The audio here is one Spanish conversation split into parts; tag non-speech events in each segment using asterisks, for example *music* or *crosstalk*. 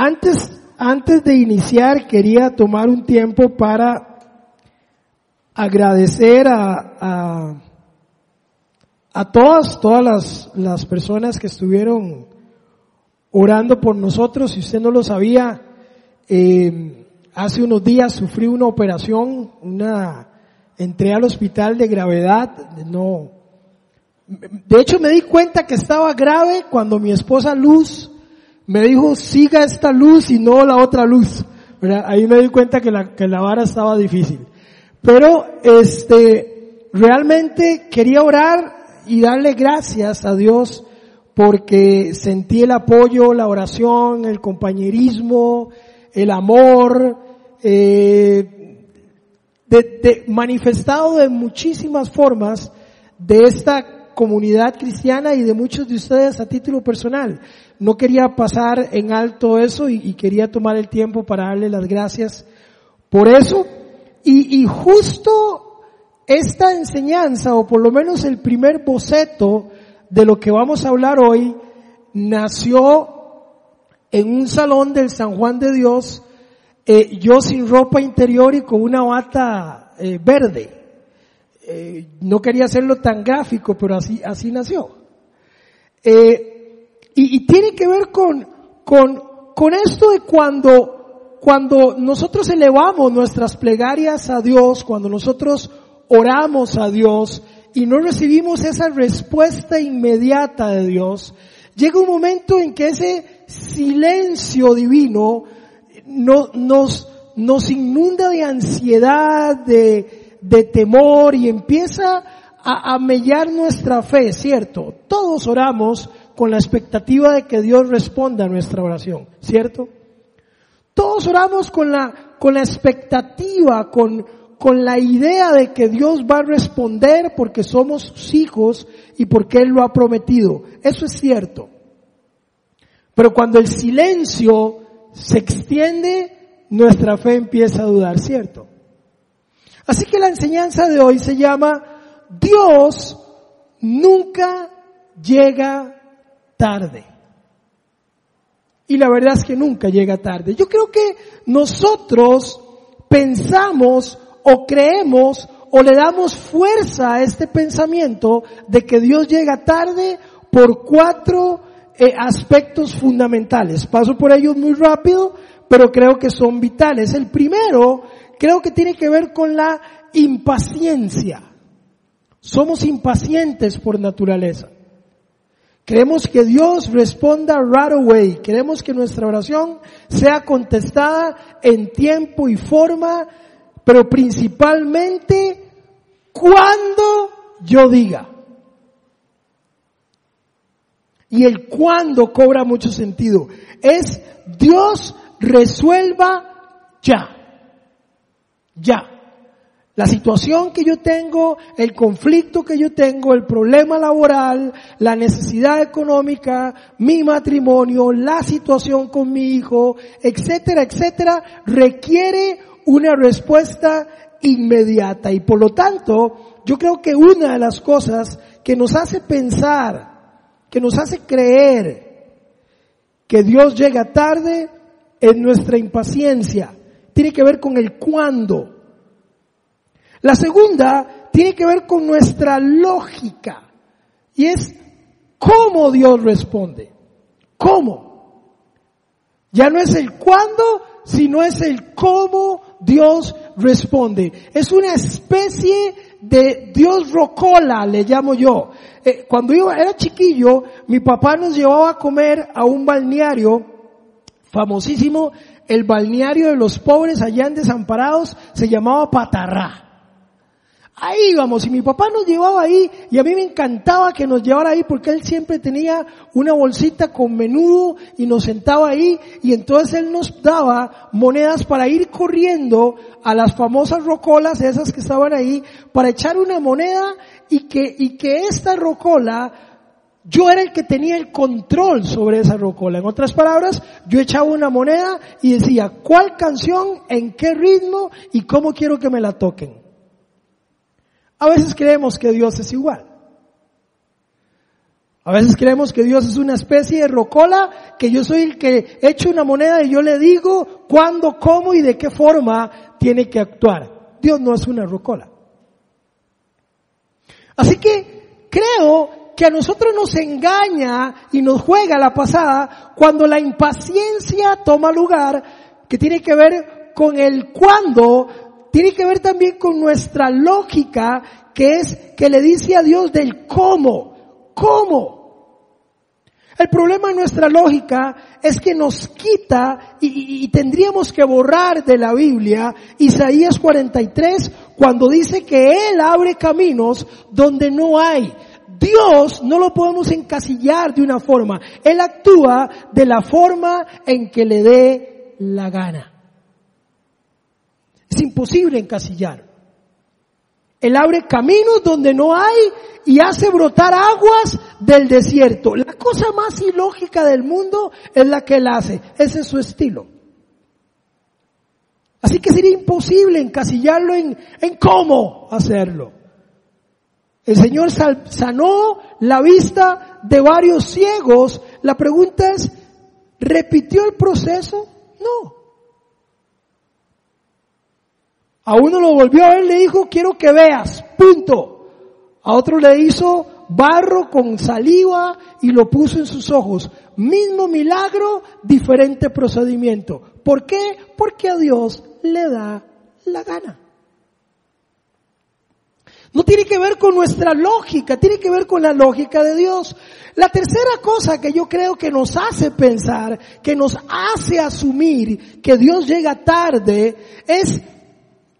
Antes, antes de iniciar quería tomar un tiempo para agradecer a, a, a todas, todas las, las personas que estuvieron orando por nosotros. Si usted no lo sabía, eh, hace unos días sufrí una operación, una, entré al hospital de gravedad, no, de hecho me di cuenta que estaba grave cuando mi esposa Luz me dijo siga esta luz y no la otra luz. Ahí me di cuenta que la, que la vara estaba difícil. Pero este, realmente quería orar y darle gracias a Dios porque sentí el apoyo, la oración, el compañerismo, el amor, eh, manifestado de muchísimas formas de esta comunidad cristiana y de muchos de ustedes a título personal. No quería pasar en alto eso y, quería tomar el tiempo para darle las gracias por eso. Y, y justo esta enseñanza, o por lo menos el primer boceto de lo que vamos a hablar hoy, nació en un salón del San Juan de Dios, eh, yo sin ropa interior y con una bata eh, verde. Eh, no quería hacerlo tan gráfico, pero así, así nació. Y, tiene que ver con, con, con esto de cuando, cuando nosotros elevamos nuestras plegarias a Dios, cuando nosotros oramos a Dios y no recibimos esa respuesta inmediata de Dios, llega un momento en que ese silencio divino no, nos, nos inunda de ansiedad, de, de temor y empieza a, a mellar nuestra fe, ¿cierto? Todos oramos con la expectativa de que Dios responda a nuestra oración, ¿cierto? Todos oramos con la, con la expectativa, con, con la idea de que Dios va a responder porque somos sus hijos y porque Él lo ha prometido. Eso es cierto. Pero cuando el silencio se extiende, nuestra fe empieza a dudar, ¿cierto? Así que la enseñanza de hoy se llama Dios nunca llega tarde. Y la verdad es que nunca llega tarde. Yo creo que nosotros pensamos o creemos o le damos fuerza a este pensamiento de que Dios llega tarde por cuatro eh, aspectos fundamentales. Paso por ellos muy rápido, pero creo que son vitales. El primero creo que tiene que ver con la impaciencia. Somos impacientes por naturaleza. Queremos que Dios responda right away. Queremos que nuestra oración sea contestada en tiempo y forma, pero principalmente cuando yo diga. Y el cuándo cobra mucho sentido. Es Dios resuelva ya. Ya. La situación que yo tengo, el conflicto que yo tengo, el problema laboral, la necesidad económica, mi matrimonio, la situación con mi hijo, etcétera, etcétera, requiere una respuesta inmediata. Y por lo tanto, yo creo que una de las cosas que nos hace pensar que nos hace creer que Dios llega tarde en nuestra impaciencia. Tiene que ver con el cuándo. La segunda tiene que ver con nuestra lógica. Y es cómo Dios responde. ¿Cómo? Ya no es el cuándo, sino es el cómo Dios responde. Es una especie de Dios rocola, le llamo yo. Eh, cuando yo era chiquillo, mi papá nos llevaba a comer a un balneario famosísimo, el balneario de los pobres allá en Desamparados, se llamaba Patarrá. Ahí íbamos y mi papá nos llevaba ahí y a mí me encantaba que nos llevara ahí porque él siempre tenía una bolsita con menudo y nos sentaba ahí y entonces él nos daba monedas para ir corriendo a las famosas rocolas esas que estaban ahí para echar una moneda y que, y que esta rocola yo era el que tenía el control sobre esa rocola. En otras palabras, yo echaba una moneda y decía cuál canción, en qué ritmo y cómo quiero que me la toquen. A veces creemos que Dios es igual. A veces creemos que Dios es una especie de rocola, que yo soy el que echo una moneda y yo le digo cuándo, cómo y de qué forma tiene que actuar. Dios no es una rocola. Así que creo que a nosotros nos engaña y nos juega la pasada cuando la impaciencia toma lugar, que tiene que ver con el cuándo, tiene que ver también con nuestra lógica, que es que le dice a Dios del cómo, cómo. El problema en nuestra lógica es que nos quita y, y, tendríamos que borrar de la Biblia Isaías 43 cuando dice que Él abre caminos donde no hay. Dios no lo podemos encasillar de una forma. Él actúa de la forma en que le dé la gana. Es imposible encasillar. Él abre caminos donde no hay y hace brotar aguas del desierto. La cosa más ilógica del mundo es la que él hace. Ese es su estilo. Así que sería imposible encasillarlo en, en cómo hacerlo. El Señor sanó la vista de varios ciegos. La pregunta es, ¿repitió el proceso? No. A uno lo volvió a ver, le dijo, quiero que veas, punto. A otro le hizo barro con saliva y lo puso en sus ojos. Mismo milagro, diferente procedimiento. ¿Por qué? Porque a Dios le da la gana. No tiene que ver con nuestra lógica, tiene que ver con la lógica de Dios. La tercera cosa que yo creo que nos hace pensar, que nos hace asumir que Dios llega tarde, es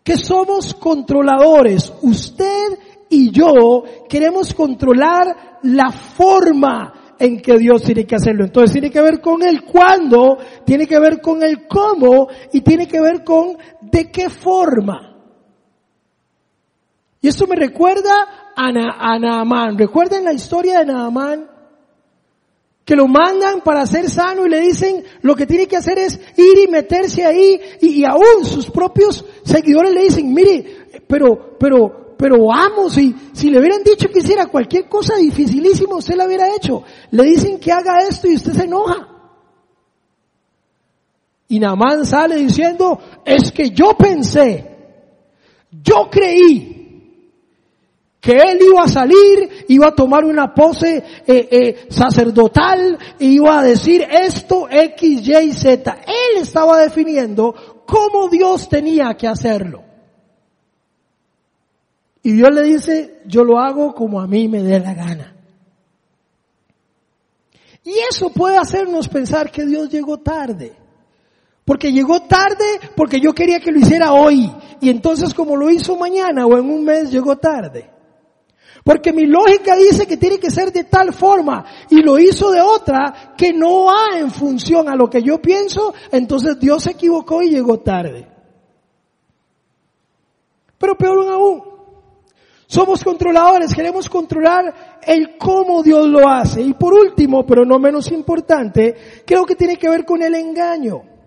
que somos controladores. Usted y yo queremos controlar la forma en que Dios tiene que hacerlo. Entonces tiene que ver con el cuándo, tiene que ver con el cómo y tiene que ver con de qué forma. Y esto me recuerda a, Na Naamán. ¿Recuerdan la historia de Naamán? Que lo mandan para ser sano y le dicen lo que tiene que hacer es ir y meterse ahí y, aún sus propios seguidores le dicen, mire, pero, pero, pero vamos, y si le hubieran dicho que hiciera cualquier cosa dificilísima, usted la hubiera hecho. Le dicen que haga esto y usted se enoja. Y Namán sale diciendo, es que yo pensé, yo creí que él iba a salir, iba a tomar una pose eh, eh, sacerdotal, e iba a decir esto X, Y, Z. Él estaba definiendo cómo Dios tenía que hacerlo. Y Dios le dice, yo lo hago como a mí me dé la gana. Y eso puede hacernos pensar que Dios llegó tarde. Porque llegó tarde porque yo quería que lo hiciera hoy. Y entonces como lo hizo mañana o en un mes, llegó tarde. Porque mi lógica dice que tiene que ser de tal forma y lo hizo de otra que no va en función a lo que yo pienso, entonces Dios se equivocó y llegó tarde. Pero peor aún, somos controladores, queremos controlar el cómo Dios lo hace. Y por último, pero no menos importante, creo que tiene que ver con el engaño.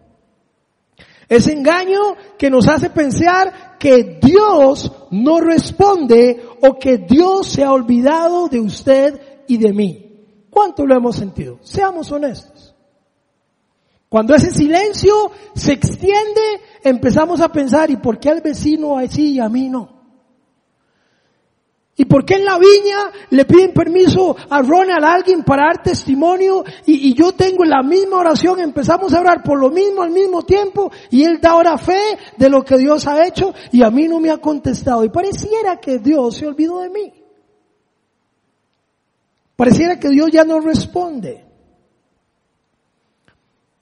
Ese engaño que nos hace pensar que Dios no responde o que Dios se ha olvidado de usted y de mí. ¿Cuánto lo hemos sentido? Seamos honestos. Cuando ese silencio se extiende, empezamos a pensar, ¿y por qué al vecino así y a mí no? ¿Y por qué en la viña le piden permiso a Ronald a alguien para dar testimonio y, y, yo tengo la misma oración, empezamos a orar por lo mismo al mismo tiempo y él da ahora fe de lo que Dios ha hecho y a mí no me ha contestado y pareciera que Dios se olvidó de mí. Pareciera que Dios ya no responde.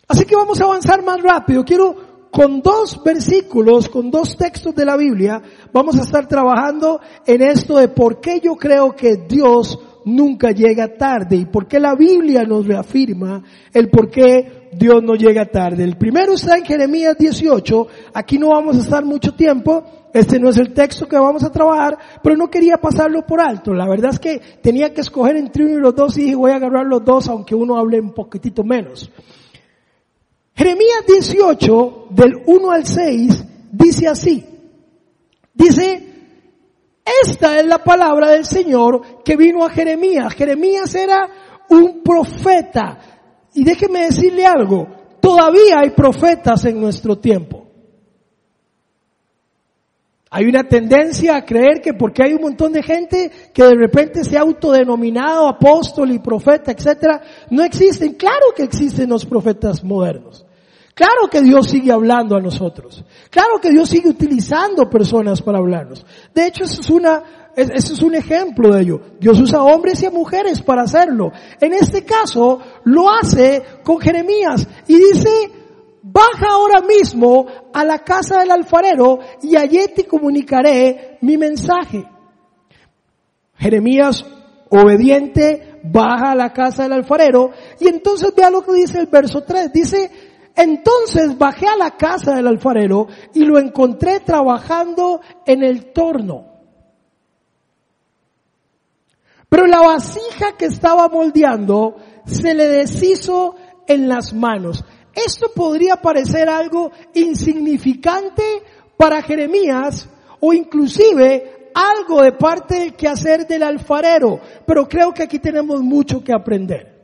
Así que vamos a avanzar más rápido. Quiero con dos versículos, con dos textos de la Biblia, vamos a estar trabajando en esto de por qué yo creo que Dios nunca llega tarde y por qué la Biblia nos reafirma el por qué Dios no llega tarde. El primero está en Jeremías 18, aquí no vamos a estar mucho tiempo, este no es el texto que vamos a trabajar, pero no quería pasarlo por alto. La verdad es que tenía que escoger entre uno y los dos y dije voy a agarrar los dos aunque uno hable un poquitito menos. Jeremías 18, del 1 al 6, dice así. Dice, Esta es la palabra del Señor que vino a Jeremías. Jeremías era un profeta. Y déjeme decirle algo, todavía hay profetas en nuestro tiempo. Hay una tendencia a creer que porque hay un montón de gente que de repente se ha autodenominado apóstol y profeta, etcétera, no existen. Claro que existen los profetas modernos. Claro que Dios sigue hablando a nosotros. Claro que Dios sigue utilizando personas para hablarnos. De hecho, eso es una, eso es un ejemplo de ello. Dios usa hombres y a mujeres para hacerlo. En este caso, lo hace con Jeremías y dice, baja ahora mismo a la casa del alfarero y allí te comunicaré mi mensaje. Jeremías, obediente, baja a la casa del alfarero y entonces vea lo que dice el verso 3. Dice, entonces bajé a la casa del alfarero y lo encontré trabajando en el torno. Pero la vasija que estaba moldeando se le deshizo en las manos. Esto podría parecer algo insignificante para Jeremías o inclusive algo de parte del quehacer del alfarero, pero creo que aquí tenemos mucho que aprender.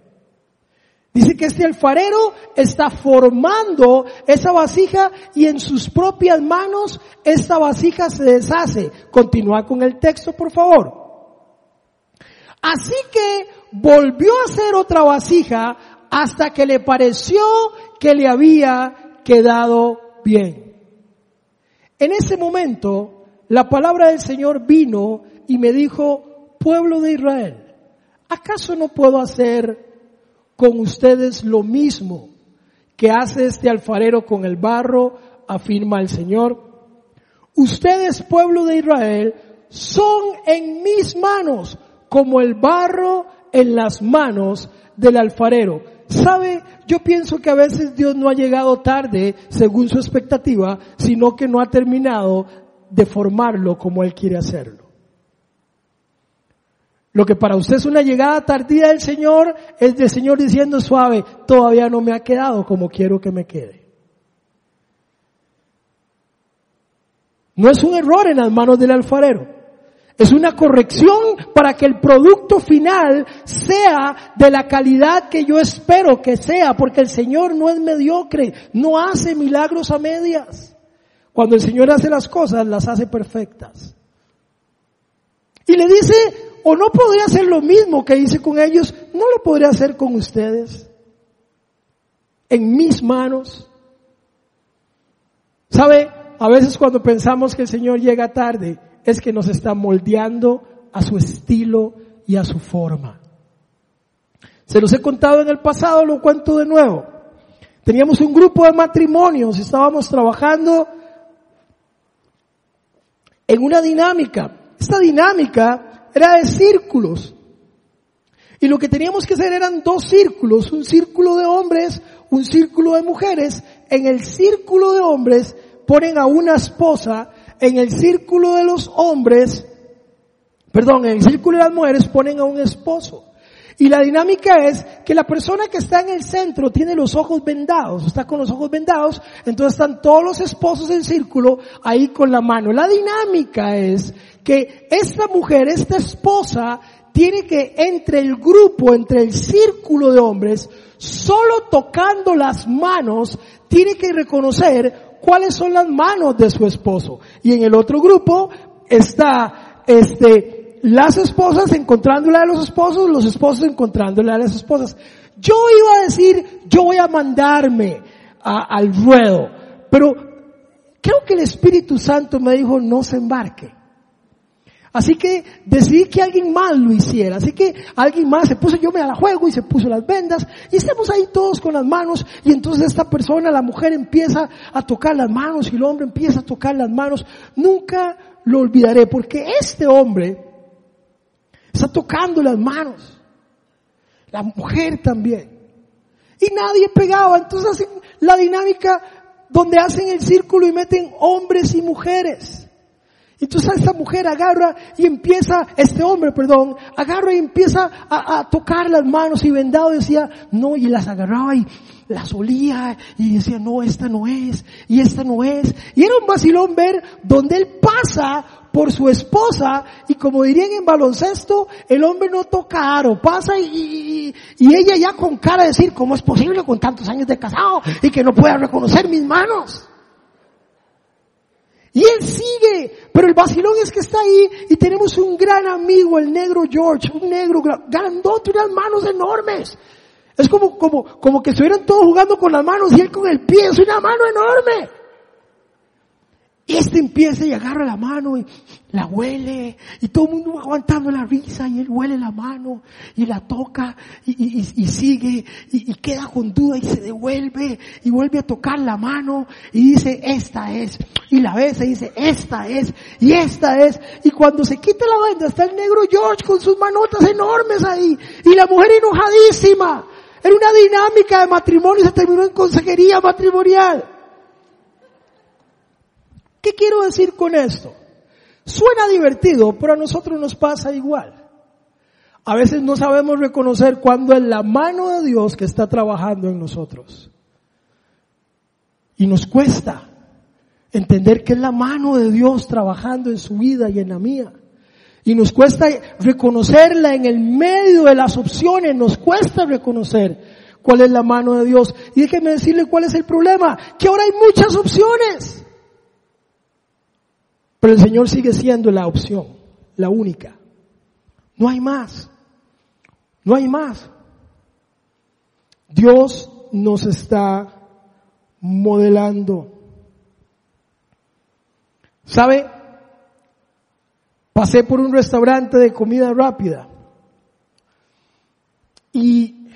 Dice que este alfarero está formando esa vasija y en sus propias manos esta vasija se deshace. Continúa con el texto, por favor. Así que volvió a hacer otra vasija hasta que le pareció que le había quedado bien. En ese momento, la palabra del Señor vino y me dijo, pueblo de Israel, ¿acaso no puedo hacer con ustedes lo mismo que hace este alfarero con el barro, afirma el Señor? Ustedes, pueblo de Israel, son en mis manos como el barro en las manos del alfarero. ¿Sabe? Yo pienso que a veces Dios no ha llegado tarde según su expectativa, sino que no ha terminado de formarlo como Él quiere hacerlo. Lo que para usted es una llegada tardía del Señor es del Señor diciendo suave, todavía no me ha quedado como quiero que me quede. No es un error en las manos del alfarero. Es una corrección para que el producto final sea de la calidad que yo espero que sea, porque el Señor no es mediocre, no hace milagros a medias. Cuando el Señor hace las cosas, las hace perfectas. Y le dice, o no podría hacer lo mismo que hice con ellos, no lo podría hacer con ustedes. En mis manos. ¿Sabe? A veces cuando pensamos que el Señor llega tarde, es que nos está moldeando a su estilo y a su forma. Se los he contado en el pasado, lo cuento de nuevo. Teníamos un grupo de matrimonios, estábamos trabajando en una dinámica. Esta dinámica era de círculos. Y lo que teníamos que hacer eran dos círculos, un círculo de hombres, un círculo de mujeres. En el círculo de hombres ponen a una esposa en el círculo de los hombres, perdón, en el círculo de las mujeres ponen a un esposo. Y la dinámica es que la persona que está en el centro tiene los ojos vendados, está con los ojos vendados, entonces están todos los esposos en círculo ahí con la mano. La dinámica es que esta mujer, esta esposa, tiene que entre el grupo, entre el círculo de hombres, solo tocando las manos, tiene que reconocer cuáles son las manos de su esposo. Y en el otro grupo está, este, las esposas encontrándole a los esposos, los esposos encontrándole a las esposas. Yo iba a decir, yo voy a mandarme al ruedo, pero creo que el Espíritu Santo me dijo, no se embarque. Así que decidí que alguien más lo hiciera. Así que alguien más se puso, yo me la juego y se puso las vendas y estamos ahí todos con las manos y entonces esta persona, la mujer empieza a tocar las manos y el hombre empieza a tocar las manos. Nunca lo olvidaré porque este hombre está tocando las manos. La mujer también. Y nadie pegaba. Entonces hacen la dinámica donde hacen el círculo y meten hombres y mujeres. Entonces esta mujer agarra y empieza, este hombre, perdón, agarra y empieza a, tocar las manos y vendado decía, no, y las agarraba y las olía y decía, no, esta no es, y esta no es. Y era un vacilón ver donde él pasa por su esposa y como dirían en baloncesto, el hombre no toca aro, pasa y, y, ella ya con cara de decir, ¿cómo es posible con tantos años de casado y que no pueda reconocer mis manos? Y él sigue, pero el vacilón es que está ahí y tenemos un gran amigo, el negro George, un negro grandote, unas manos enormes. Es como, como, como que estuvieran todos jugando con las manos y él con el pie, es una mano enorme. Y este empieza y agarra la mano y la huele y todo el mundo va aguantando la risa y él huele la mano y la toca y, sigue y, queda con duda y se devuelve y vuelve a tocar la mano y dice esta es y la besa y dice esta es y esta es y cuando se quita la venda está el negro George con sus manotas enormes ahí y la mujer enojadísima. Era una dinámica de matrimonio y se terminó en consejería matrimonial. ¿Qué quiero decir con esto? Suena divertido, pero a nosotros nos pasa igual. A veces no sabemos reconocer cuándo es la mano de Dios que está trabajando en nosotros. Y nos cuesta entender que es la mano de Dios trabajando en su vida y en la mía. Y nos cuesta reconocerla en el medio de las opciones, nos cuesta reconocer cuál es la mano de Dios. Y déjeme decirle cuál es el problema, que ahora hay muchas opciones. Pero el Señor sigue siendo la opción, la única. No hay más. No hay más. Dios nos está modelando. ¿Sabe? Pasé por un restaurante de comida rápida. Y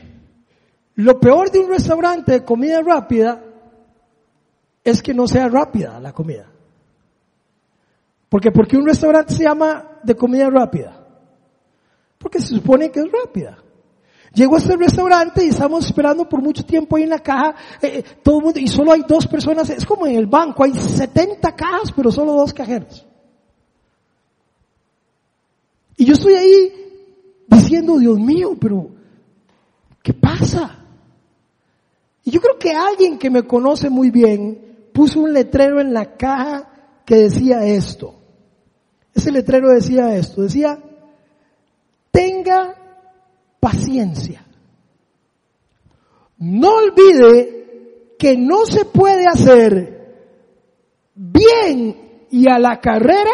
lo peor de un restaurante de comida rápida es que no sea rápida la comida. Porque, porque un restaurante se llama de comida rápida. Porque se supone que es rápida. Llego a este restaurante y estamos esperando por mucho tiempo ahí en la caja, eh, eh, todo el mundo, y solo hay dos personas, es como en el banco, hay 70 cajas, pero solo dos cajeros. Y yo estoy ahí diciendo, Dios mío, pero, ¿qué pasa? Y yo creo que alguien que me conoce muy bien puso un letrero en la caja que decía esto. Ese letrero decía esto, decía, tenga paciencia. No olvide que no se puede hacer bien y a la carrera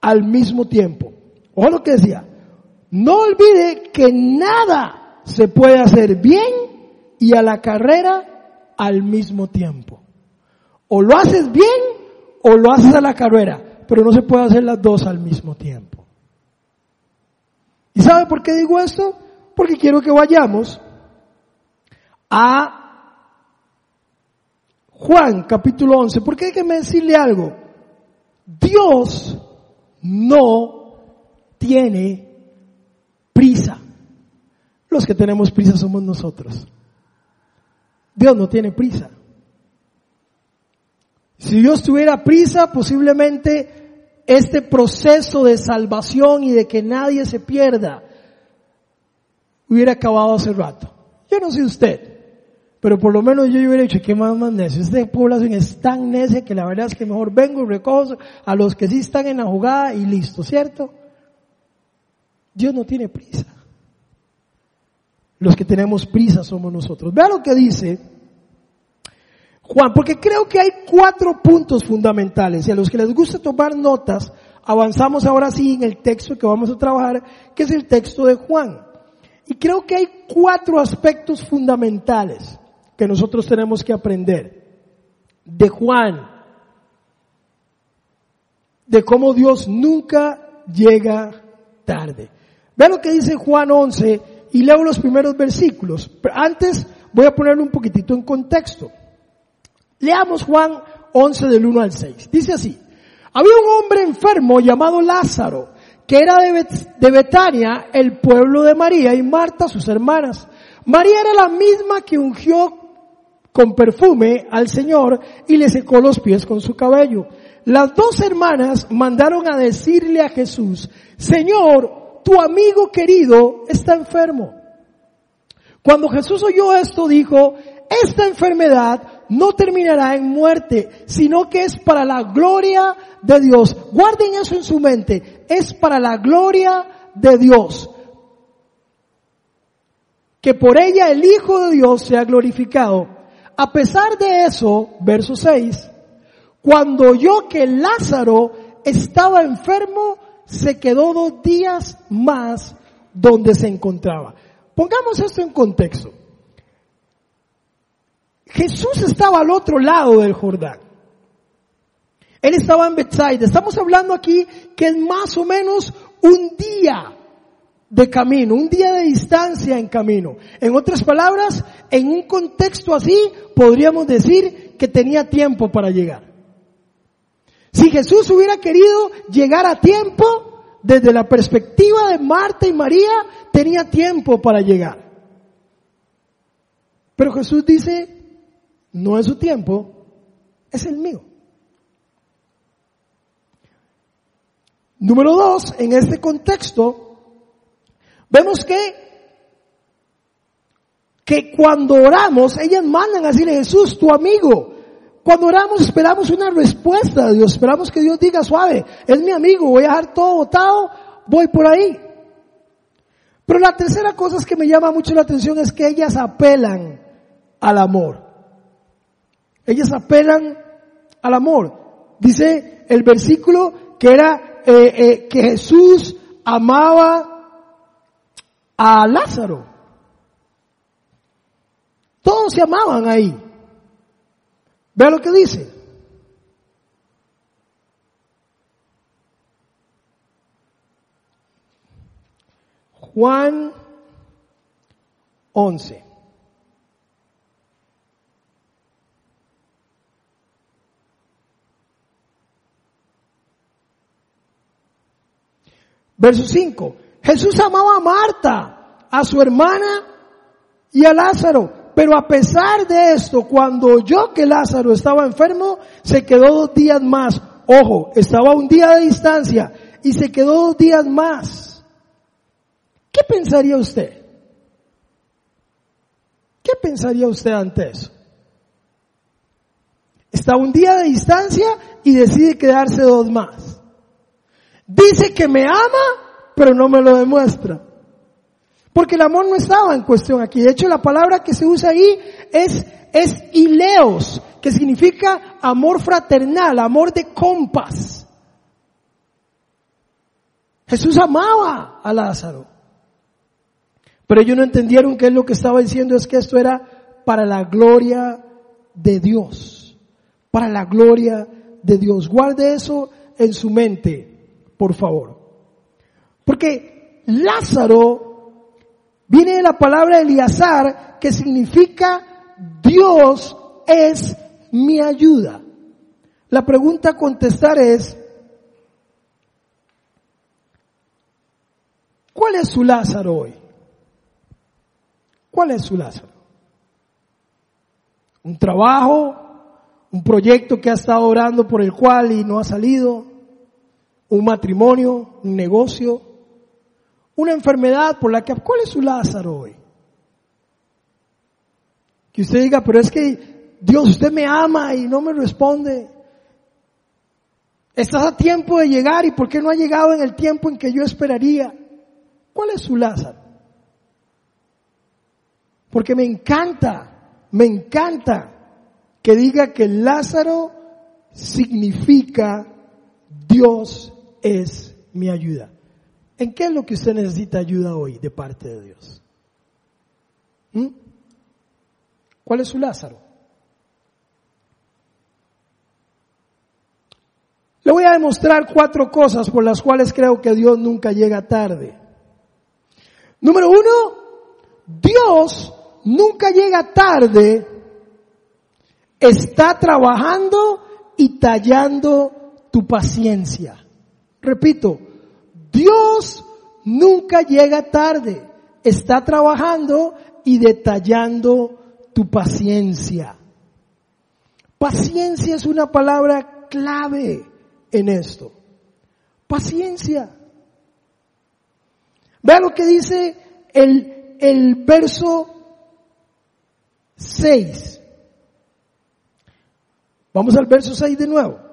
al mismo tiempo. Ojo lo que decía. No olvide que nada se puede hacer bien y a la carrera al mismo tiempo. O lo haces bien o lo haces a la carrera pero no se puede hacer las dos al mismo tiempo. ¿Y sabe por qué digo esto? Porque quiero que vayamos a Juan capítulo 11, porque hay que decirle algo. Dios no tiene prisa. Los que tenemos prisa somos nosotros. Dios no tiene prisa. Si Dios tuviera prisa, posiblemente este proceso de salvación y de que nadie se pierda hubiera acabado hace rato. Yo no sé usted, pero por lo menos yo hubiera dicho, ¿qué más más necio? Esta población es tan necia que la verdad es que mejor vengo y recojo a los que sí están en la jugada y listo, ¿cierto? Dios no tiene prisa. Los que tenemos prisa somos nosotros. Vea lo que dice Juan, porque creo que hay cuatro puntos fundamentales y a los que les gusta tomar notas, avanzamos ahora sí en el texto que vamos a trabajar, que es el texto de Juan. Y creo que hay cuatro aspectos fundamentales que nosotros tenemos que aprender de Juan, de cómo Dios nunca llega tarde. Vean lo que dice Juan 11 y leo los primeros versículos. Pero antes voy a ponerlo un poquitito en contexto. Leamos Juan 11 del 1 al 6. Dice así, había un hombre enfermo llamado Lázaro, que era de, Betania, el pueblo de María y Marta, sus hermanas. María era la misma que ungió con perfume al Señor y le secó los pies con su cabello. Las dos hermanas mandaron a decirle a Jesús, Señor, tu amigo querido está enfermo. Cuando Jesús oyó esto, dijo, esta enfermedad no terminará en muerte, sino que es para la gloria de Dios. Guarden eso en su mente, es para la gloria de Dios. Que por ella el Hijo de Dios sea glorificado. A pesar de eso, verso 6, cuando oyó que Lázaro estaba enfermo, se quedó dos días más donde se encontraba. Pongamos esto en contexto. Jesús estaba al otro lado del Jordán. Él estaba en Bethsaida. Estamos hablando aquí que es más o menos un día de camino, un día de distancia en camino. En otras palabras, en un contexto así, podríamos decir que tenía tiempo para llegar. Si Jesús hubiera querido llegar a tiempo, desde la perspectiva de Marta y María, tenía tiempo para llegar. Pero Jesús dice, no es su tiempo, es el mío. Número dos, en este contexto, vemos que, que cuando oramos, ellas mandan a decirle, Jesús, tu amigo. Cuando oramos esperamos una respuesta de Dios, esperamos que Dios diga suave, es mi amigo, voy a dejar todo votado, voy por ahí. Pero la tercera cosa que me llama mucho la atención es que ellas apelan al amor. Ellas apelan al amor. Dice el versículo que era eh, eh, que Jesús amaba a Lázaro. Todos se amaban ahí. Vea lo que dice. Juan 11. Verso 5. Jesús amaba a Marta, a su hermana y a Lázaro. Pero a pesar de esto, cuando oyó que Lázaro estaba enfermo, se quedó dos días más. Ojo, estaba un día de distancia y se quedó dos días más. ¿Qué pensaría usted? ¿Qué pensaría usted ante eso? Está un día de distancia y decide quedarse dos más. Dice que me ama, pero no me lo demuestra. Porque el amor no estaba en cuestión aquí. De hecho, la palabra que se usa ahí es, es ileos, que significa amor fraternal, amor de compas. Jesús amaba a Lázaro. Pero ellos no entendieron que él lo que estaba diciendo es que esto era para la gloria de Dios. Para la gloria de Dios. Guarde eso en su mente por favor. Porque Lázaro viene de la palabra Eliazar que significa Dios es mi ayuda. La pregunta a contestar es, ¿cuál es su Lázaro hoy? ¿Cuál es su Lázaro? ¿Un trabajo? ¿Un proyecto que ha estado orando por el cual y no ha salido? Un matrimonio, un negocio, una enfermedad por la que, ¿cuál es su Lázaro hoy? Que usted diga, pero es que Dios, usted me ama y no me responde. Estás a tiempo de llegar y ¿por qué no ha llegado en el tiempo en que yo esperaría? ¿Cuál es su Lázaro? Porque me encanta, me encanta que diga que Lázaro significa Dios es mi ayuda. ¿En qué es lo que usted necesita ayuda hoy de parte de Dios? ¿Mm? ¿Cuál es su Lázaro? Le voy a demostrar cuatro cosas por las cuales creo que Dios nunca llega tarde. Número uno, Dios nunca llega tarde, está trabajando y tallando tu paciencia. Repito, Dios nunca llega tarde, está trabajando y detallando tu paciencia. Paciencia es una palabra clave en esto. Paciencia. Vea lo que dice el, el verso 6. Vamos al verso 6 de nuevo.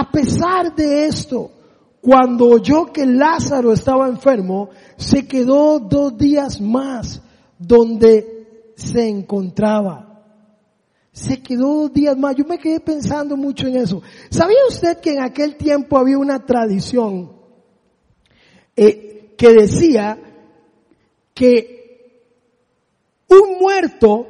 A pesar de esto, cuando oyó que Lázaro estaba enfermo, se quedó dos días más donde se encontraba. Se quedó dos días más. Yo me quedé pensando mucho en eso. ¿Sabía usted que en aquel tiempo había una tradición eh, que decía que un muerto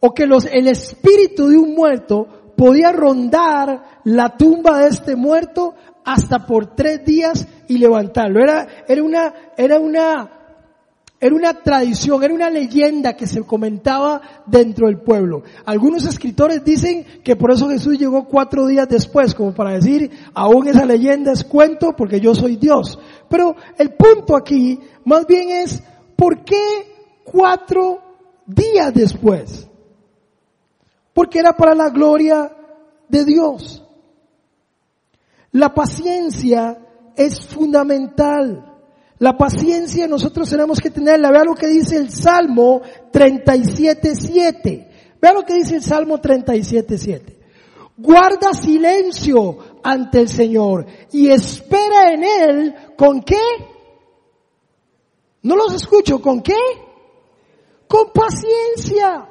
o que los, el espíritu de un muerto podía rondar la tumba de este muerto hasta por tres días y levantarlo. Era, era una, era una, era una tradición, era una leyenda que se comentaba dentro del pueblo. Algunos escritores dicen que por eso Jesús llegó cuatro días después, como para decir, aún esa leyenda es cuento porque yo soy Dios. Pero el punto aquí más bien es, ¿por qué cuatro días después? Porque era para la gloria de Dios. La paciencia es fundamental. La paciencia nosotros tenemos que tenerla. Vea lo que dice el Salmo 37.7. Vea lo que dice el Salmo 37.7. Guarda silencio ante el Señor y espera en Él con qué? No los escucho, ¿con qué? Con paciencia.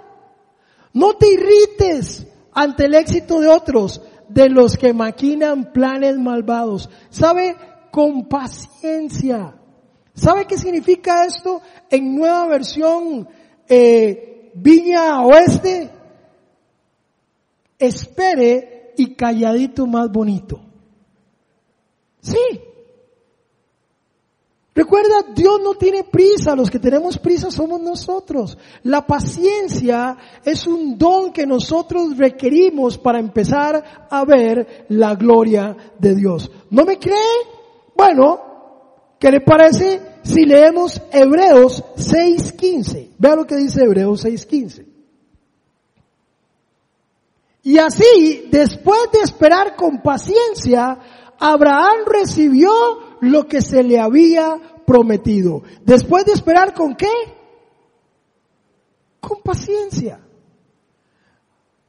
No te irrites ante el éxito de otros, de los que maquinan planes malvados. ¿Sabe? Con paciencia. ¿Sabe qué significa esto en nueva versión eh, Viña Oeste? Espere y calladito más bonito. Sí, Recuerda, Dios no tiene prisa, los que tenemos prisa somos nosotros. La paciencia es un don que nosotros requerimos para empezar a ver la gloria de Dios. ¿No me cree? Bueno, ¿qué le parece si leemos Hebreos 6.15? Vea lo que dice Hebreos 6.15. Y así, después de esperar con paciencia, Abraham recibió lo que se le había prometido. Después de esperar con qué? Con paciencia.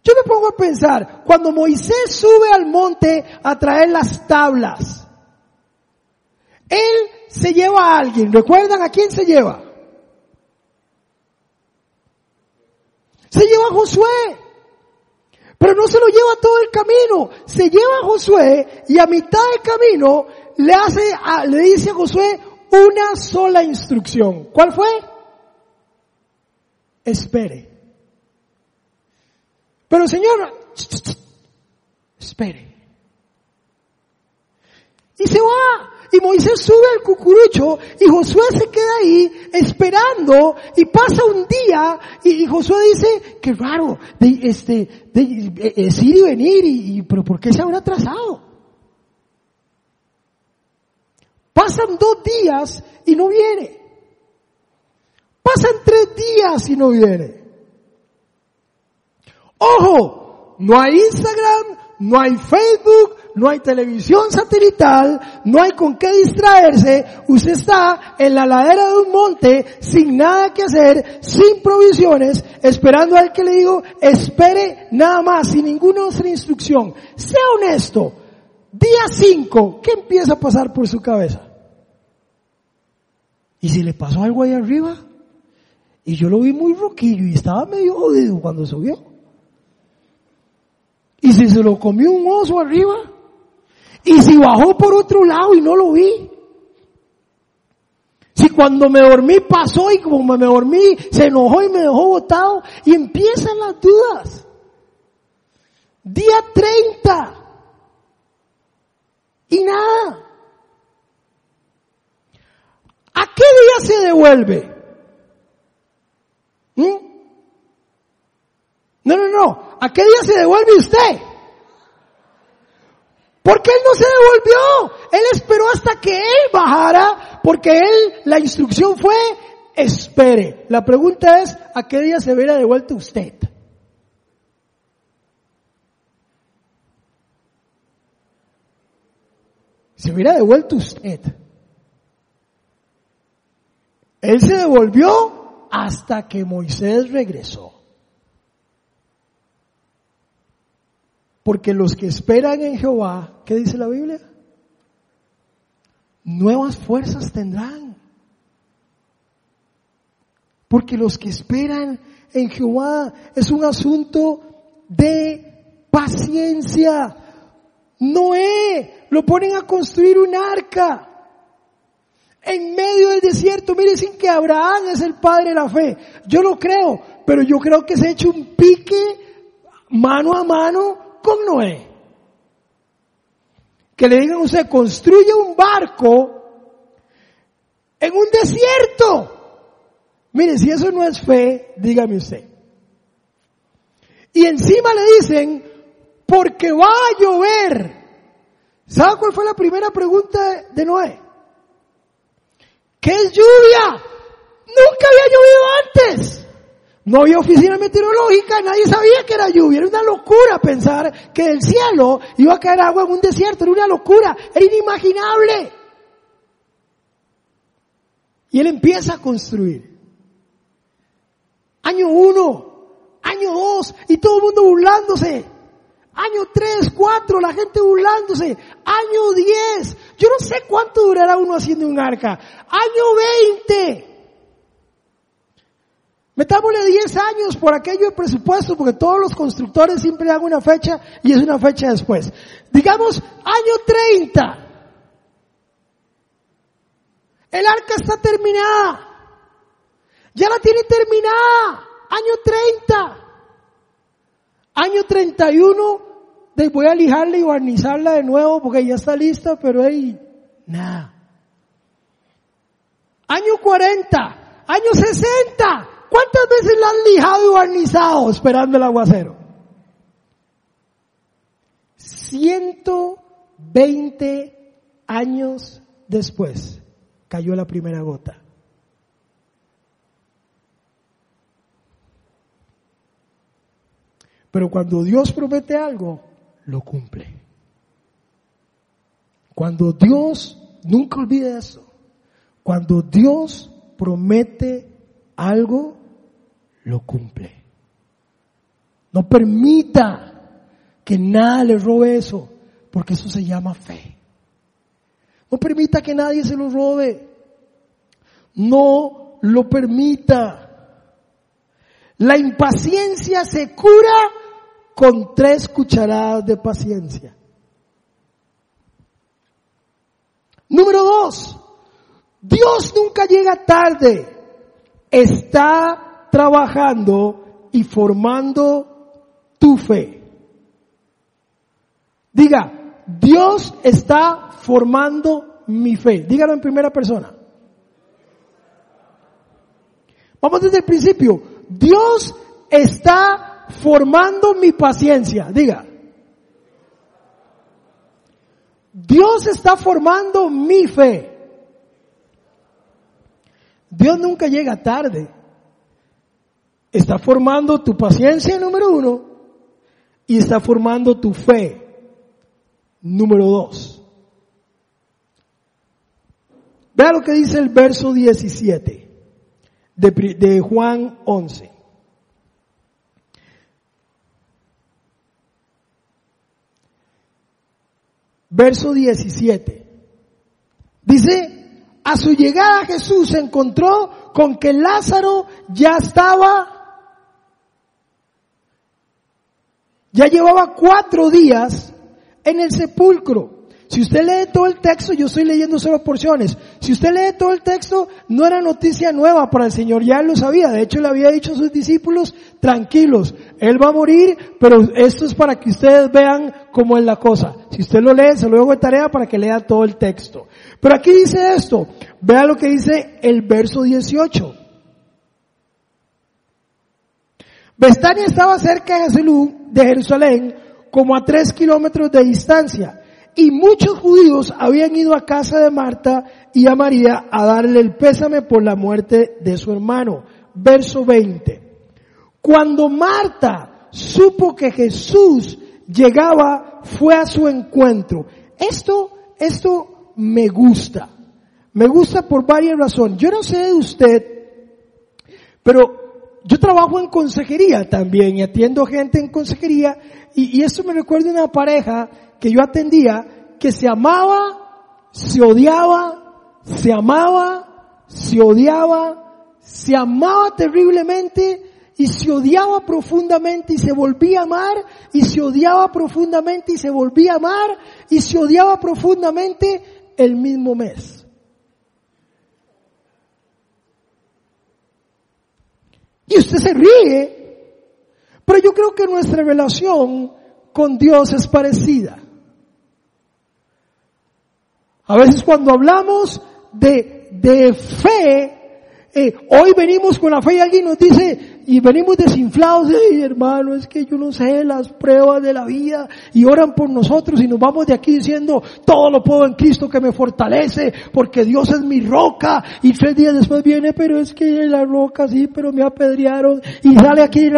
Yo me pongo a pensar, cuando Moisés sube al monte a traer las tablas, él se lleva a alguien. ¿Recuerdan a quién se lleva? Se lleva a Josué. Pero no se lo lleva todo el camino. Se lleva a Josué y a mitad del camino le hace, le dice a Josué una sola instrucción. ¿Cuál fue? Espere. Pero Señor, espere. Y se va. Y Moisés sube al cucurucho y Josué se queda ahí esperando y pasa un día y, Josué dice, qué raro, de, este, de, ir y venir y, y, pero ¿por qué se habrá atrasado? Pasan dos días y no viene. Pasan tres días y no viene. Ojo, no hay Instagram, no hay Facebook, no hay televisión satelital, no hay con qué distraerse. Usted está en la ladera de un monte sin nada que hacer, sin provisiones, esperando al que le digo, espere nada más, sin ninguna otra instrucción. Sea honesto. Día 5, ¿qué empieza a pasar por su cabeza? ¿Y si le pasó algo ahí arriba? Y yo lo vi muy roquillo y estaba medio jodido cuando subió. ¿Y si se lo comió un oso arriba? ¿Y si bajó por otro lado y no lo vi? Si cuando me dormí pasó y como me dormí se enojó y me dejó botado y empiezan las dudas. Día 30. Y nada. ¿A qué día se devuelve? ¿Mm? No, no, no. ¿A qué día se devuelve usted? Porque él no se devolvió. Él esperó hasta que él bajara, porque él, la instrucción fue, espere. La pregunta es, ¿a qué día se hubiera devuelto usted? Se hubiera devuelto usted. Él se devolvió hasta que Moisés regresó. Porque los que esperan en Jehová, ¿qué dice la Biblia? Nuevas fuerzas tendrán. Porque los que esperan en Jehová es un asunto de paciencia. Noé lo ponen a construir un arca en medio del desierto. Miren, dicen que Abraham es el padre de la fe. Yo lo creo, pero yo creo que se ha hecho un pique mano a mano con Noé. Que le digan a usted, construye un barco en un desierto. Miren, si eso no es fe, dígame usted. Y encima le dicen, porque va a llover. ¿Sabe cuál fue la primera pregunta de Noé? ¿Qué es lluvia? Nunca había llovido antes. No había oficina meteorológica, nadie sabía que era lluvia. Era una locura pensar que del cielo iba a caer agua en un desierto. Era una locura, era inimaginable. Y él empieza a construir. Año uno, año dos, y todo el mundo burlándose. Año 3, 4, la gente burlándose. Año 10. Yo no sé cuánto durará uno haciendo un arca. Año 20. Metámosle 10 años por aquello de presupuesto, porque todos los constructores siempre dan una fecha y es una fecha después. Digamos, año 30. El arca está terminada. Ya la tiene terminada. Año 30. Año 31 de voy a lijarla y barnizarla de nuevo porque ya está lista, pero ahí, nada. Año 40, año 60, ¿cuántas veces la han lijado y barnizado esperando el aguacero? 120 años después cayó la primera gota. Pero cuando Dios promete algo, lo cumple. Cuando Dios, nunca olvide eso, cuando Dios promete algo, lo cumple. No permita que nada le robe eso, porque eso se llama fe. No permita que nadie se lo robe. No lo permita. La impaciencia se cura con tres cucharadas de paciencia. Número dos, Dios nunca llega tarde. Está trabajando y formando tu fe. Diga, Dios está formando mi fe. Dígalo en primera persona. Vamos desde el principio. Dios está formando mi paciencia. Diga. Dios está formando mi fe. Dios nunca llega tarde. Está formando tu paciencia número uno y está formando tu fe número dos. Vea lo que dice el verso 17 de, de Juan 11. verso 17. Dice, a su llegada Jesús se encontró con que Lázaro ya estaba, ya llevaba cuatro días en el sepulcro. Si usted lee todo el texto, yo estoy leyendo solo porciones. Si usted lee todo el texto, no era noticia nueva para el Señor, ya lo sabía. De hecho, le había dicho a sus discípulos, tranquilos, él va a morir, pero esto es para que ustedes vean cómo es la cosa. Si usted lo lee, se lo hago de tarea para que lea todo el texto. Pero aquí dice esto, vea lo que dice el verso 18. Betania estaba cerca de Jerusalén, como a tres kilómetros de distancia y muchos judíos habían ido a casa de Marta y a María a darle el pésame por la muerte de su hermano. Verso 20. Cuando Marta supo que Jesús llegaba, fue a su encuentro. Esto, esto me gusta. Me gusta por varias razones. Yo no sé de usted, Pero yo trabajo en consejería también y atiendo gente en consejería y, y eso me recuerda una pareja que yo atendía que se amaba, se odiaba, se amaba, se odiaba, se amaba terriblemente y se odiaba profundamente y se volvía a amar y se odiaba profundamente y se volvía a amar y se odiaba profundamente el mismo mes. Y usted se ríe, pero yo creo que nuestra relación con Dios es parecida. A veces cuando hablamos de, de fe, eh, hoy venimos con la fe y alguien nos dice, y venimos desinflados, y hermano, es que yo no sé las pruebas de la vida, y oran por nosotros y nos vamos de aquí diciendo, todo lo puedo en Cristo que me fortalece, porque Dios es mi roca, y tres días después viene, pero es que la roca sí, pero me apedrearon, y sale aquí,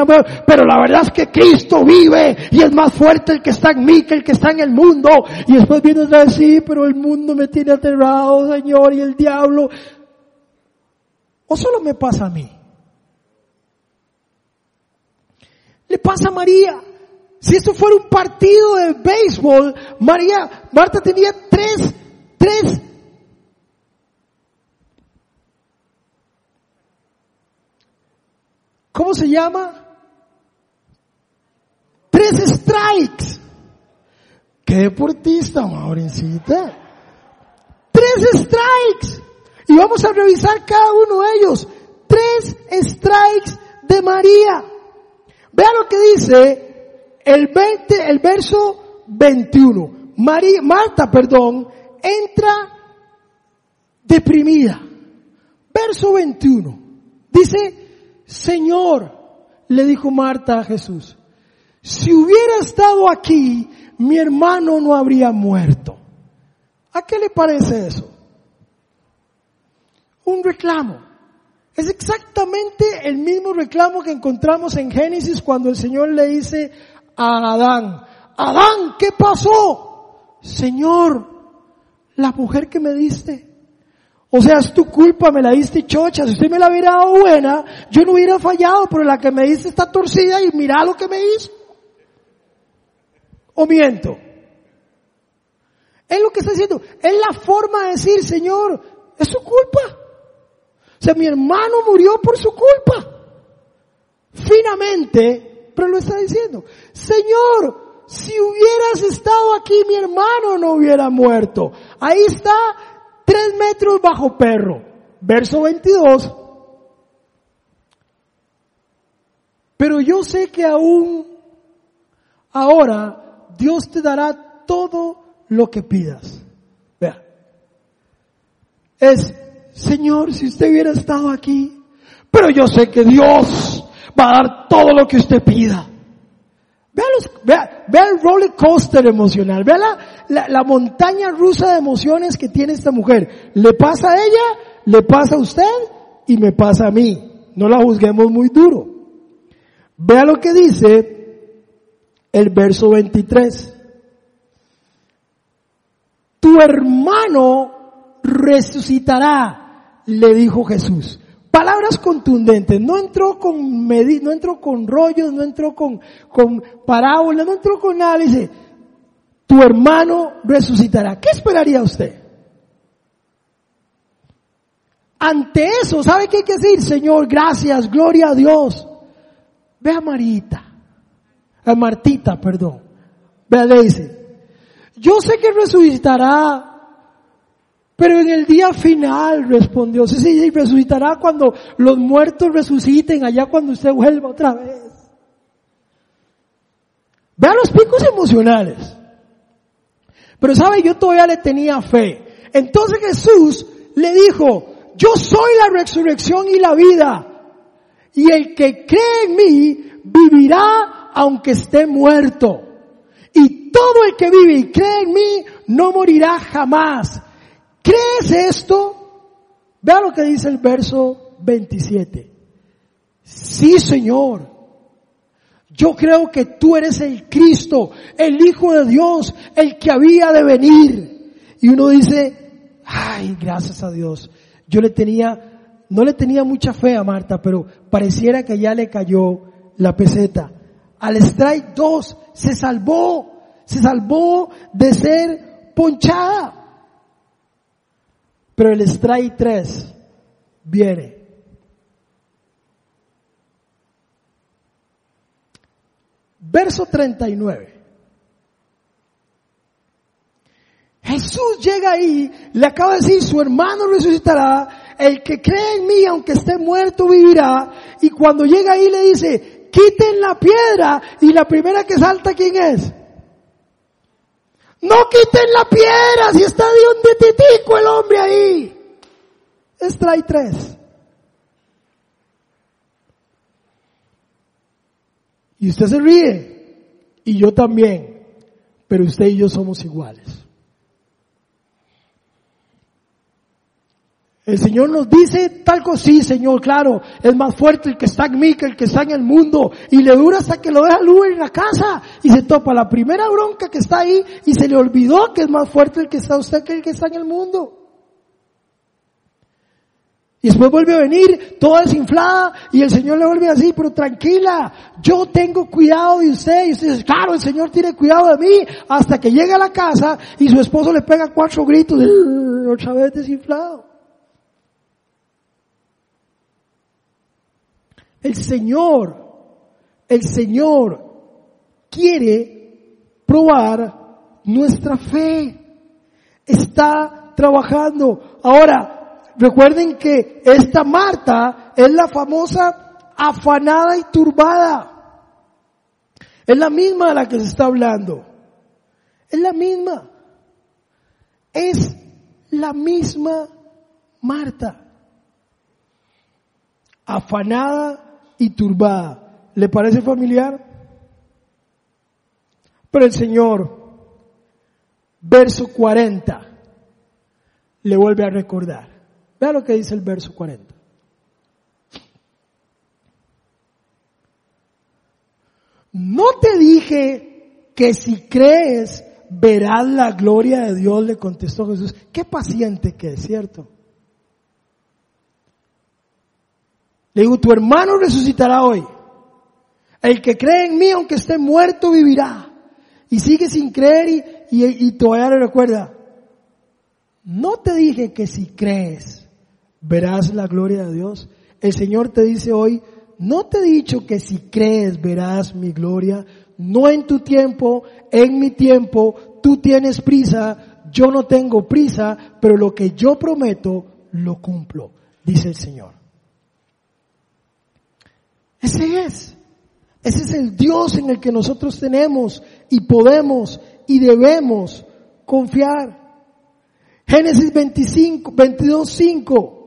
pero la verdad es que Cristo vive, y es más fuerte el que está en mí que el que está en el mundo, y después viene otra vez, sí, pero el mundo me tiene aterrado, Señor, y el diablo, ¿O solo me pasa a mí? Le pasa a María. Si esto fuera un partido de béisbol, María, Marta tenía tres, tres, ¿cómo se llama? Tres strikes. ¿Qué deportista, Maurincita? Tres strikes. Y vamos a revisar cada uno de ellos. Tres strikes de María. Vea lo que dice el 20, el verso 21. María, Marta, perdón, entra deprimida. Verso 21. Dice, Señor, le dijo Marta a Jesús, si hubiera estado aquí, mi hermano no habría muerto. ¿A qué le parece eso? un reclamo. Es exactamente el mismo reclamo que encontramos en Génesis cuando el Señor le dice a Adán, Adán, ¿qué pasó? Señor, la mujer que me diste. O sea, es tu culpa, me la diste chocha. Si usted me la hubiera dado buena, yo no hubiera fallado, pero la que me diste está torcida y mira lo que me hizo. ¿O miento? Es lo que está diciendo. Es la forma de decir, Señor, es su culpa. O sea, mi hermano murió por su culpa. Finamente, pero lo está diciendo, Señor, si hubieras estado aquí, mi hermano no hubiera muerto. Ahí está, tres metros bajo perro. Verso 22. Pero yo sé que aún ahora Dios te dará todo lo que pidas. Vea. Es Señor, si usted hubiera estado aquí, pero yo sé que Dios va a dar todo lo que usted pida. Vea, los, vea, vea el roller coaster emocional, vea la, la, la, montaña rusa de emociones que tiene esta mujer. Le pasa a ella, le pasa a usted y me pasa a mí. No la juzguemos muy duro. Vea lo que dice el verso 23. Tu hermano resucitará le dijo Jesús. Palabras contundentes, no entró con no entró con rollos, no entró con, con parábolas, no entró con nada, dice, tu hermano resucitará. ¿Qué esperaría usted? Ante eso, ¿sabe qué hay que decir? Señor, gracias, gloria a Dios. Ve a Marita, a Martita, perdón. Ve le dice, yo sé que resucitará pero en el día final respondió, sí, sí, resucitará cuando los muertos resuciten, allá cuando usted vuelva otra vez. Vea los picos emocionales. Pero sabe, yo todavía le tenía fe. Entonces Jesús le dijo, yo soy la resurrección y la vida. Y el que cree en mí vivirá aunque esté muerto. Y todo el que vive y cree en mí no morirá jamás. ¿Crees esto? Vea lo que dice el verso 27. Sí, Señor. Yo creo que tú eres el Cristo, el Hijo de Dios, el que había de venir. Y uno dice, ay, gracias a Dios. Yo le tenía, no le tenía mucha fe a Marta, pero pareciera que ya le cayó la peseta. Al strike 2 se salvó, se salvó de ser ponchada. Pero el strike 3 viene. Verso 39. Jesús llega ahí, le acaba de decir, su hermano resucitará, el que cree en mí, aunque esté muerto, vivirá. Y cuando llega ahí le dice, quiten la piedra. Y la primera que salta, ¿quién es? No quiten la piedra, si está de un titico el hombre ahí. Strike 3. Y usted se ríe, y yo también, pero usted y yo somos iguales. El Señor nos dice tal cosa, sí Señor, claro, es más fuerte el que está en mí que el que está en el mundo. Y le dura hasta que lo deja luz en la casa y se topa la primera bronca que está ahí y se le olvidó que es más fuerte el que está usted que el que está en el mundo. Y después vuelve a venir toda desinflada y el Señor le vuelve así, pero tranquila, yo tengo cuidado de usted. Y usted dice, claro, el Señor tiene cuidado de mí hasta que llega a la casa y su esposo le pega cuatro gritos, *laughs* otra vez desinflado. El Señor, el Señor quiere probar nuestra fe. Está trabajando. Ahora, recuerden que esta Marta es la famosa afanada y turbada. Es la misma de la que se está hablando. Es la misma. Es la misma Marta. Afanada y turbada. ¿Le parece familiar? Pero el Señor, verso 40, le vuelve a recordar. Vea lo que dice el verso 40. No te dije que si crees verás la gloria de Dios, le contestó Jesús. Qué paciente que es, ¿cierto? Le digo, tu hermano resucitará hoy. El que cree en mí, aunque esté muerto, vivirá. Y sigue sin creer y, y, todavía le recuerda. No te dije que si crees, verás la gloria de Dios. El Señor te dice hoy, no te he dicho que si crees, verás mi gloria. No en tu tiempo, en mi tiempo, tú tienes prisa, yo no tengo prisa, pero lo que yo prometo, lo cumplo, dice el Señor. Ese es. Ese es el Dios en el que nosotros tenemos y podemos y debemos confiar. Génesis 25, 22, 5.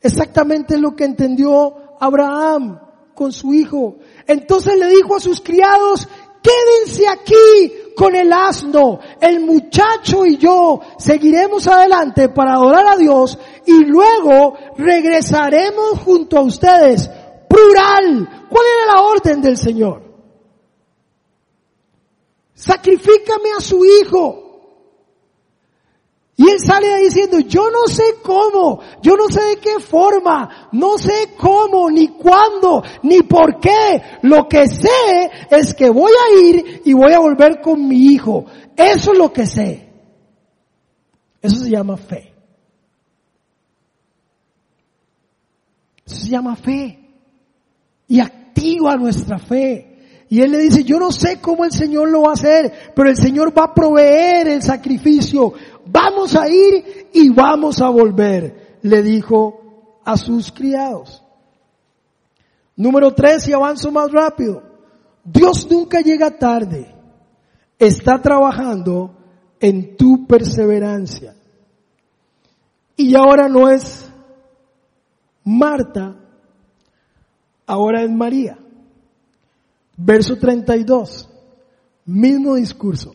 Exactamente lo que entendió Abraham con su hijo. Entonces le dijo a sus criados, quédense aquí con el asno, el muchacho y yo seguiremos adelante para adorar a Dios y luego regresaremos junto a ustedes plural. ¿Cuál era la orden del Señor? Sacrifícame a su hijo. Y él sale diciendo, yo no sé cómo, yo no sé de qué forma, no sé cómo, ni cuándo, ni por qué. Lo que sé es que voy a ir y voy a volver con mi hijo. Eso es lo que sé. Eso se llama fe. Eso se llama fe y activa nuestra fe. Y él le dice, yo no sé cómo el Señor lo va a hacer, pero el Señor va a proveer el sacrificio. Vamos a ir y vamos a volver, le dijo a sus criados. Número tres, y avanzo más rápido. Dios nunca llega tarde. Está trabajando en tu perseverancia. Y ahora no es Marta ahora es María. Verso 32, mismo discurso.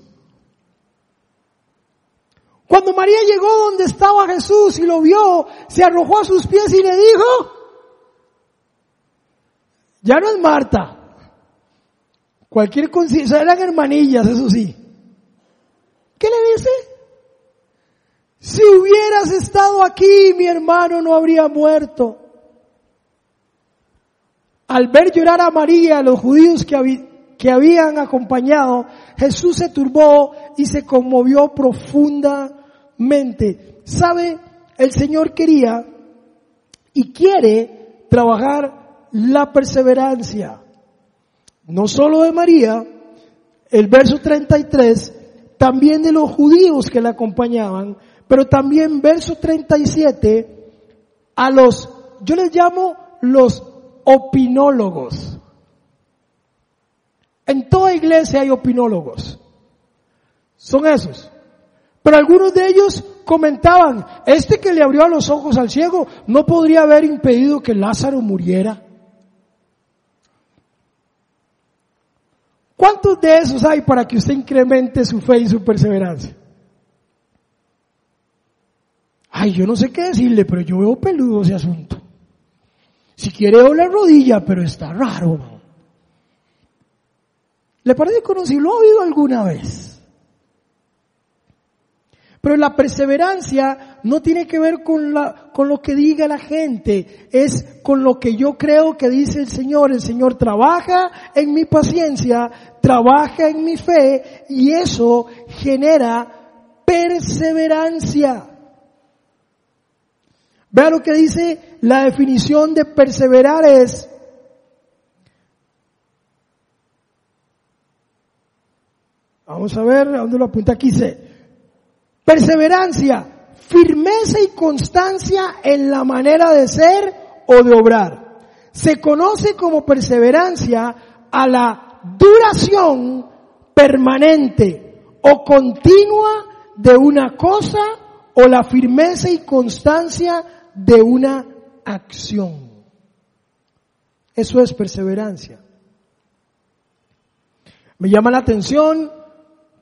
Cuando María llegó donde estaba Jesús y lo vio, se arrojó a sus pies y le dijo, ya no es Marta. Cualquier conciencia, eran hermanillas, eso sí. ¿Qué le dice? Si hubieras estado aquí, mi hermano no habría muerto. Al ver llorar a María, los judíos que, que habían acompañado, Jesús se turbó y se conmovió profundamente. ¿Sabe? El Señor quería y quiere trabajar la perseverancia. No solo de María, el verso 33, también de los judíos que la acompañaban, pero también verso 37, a los, yo les llamo los opinólogos. En toda iglesia hay opinólogos. Son esos. Pero algunos de ellos comentaban, este que le abrió los ojos al ciego no podría haber impedido que Lázaro muriera. ¿Cuántos de esos hay para que usted incremente su fe y su perseverancia? Ay, yo no sé qué decirle, pero yo veo peludo ese asunto. Si quiere la rodilla, pero está raro. ¿Le parece conocido? ¿Lo ha oído alguna vez? Pero la perseverancia no tiene que ver con, la, con lo que diga la gente, es con lo que yo creo que dice el Señor. El Señor trabaja en mi paciencia, trabaja en mi fe y eso genera perseverancia. Vea lo que dice la definición de perseverar es Vamos a ver, ¿a dónde lo apunta aquí? Dice, perseverancia, firmeza y constancia en la manera de ser o de obrar. Se conoce como perseverancia a la duración permanente o continua de una cosa o la firmeza y constancia de una acción. Eso es perseverancia. Me llama la atención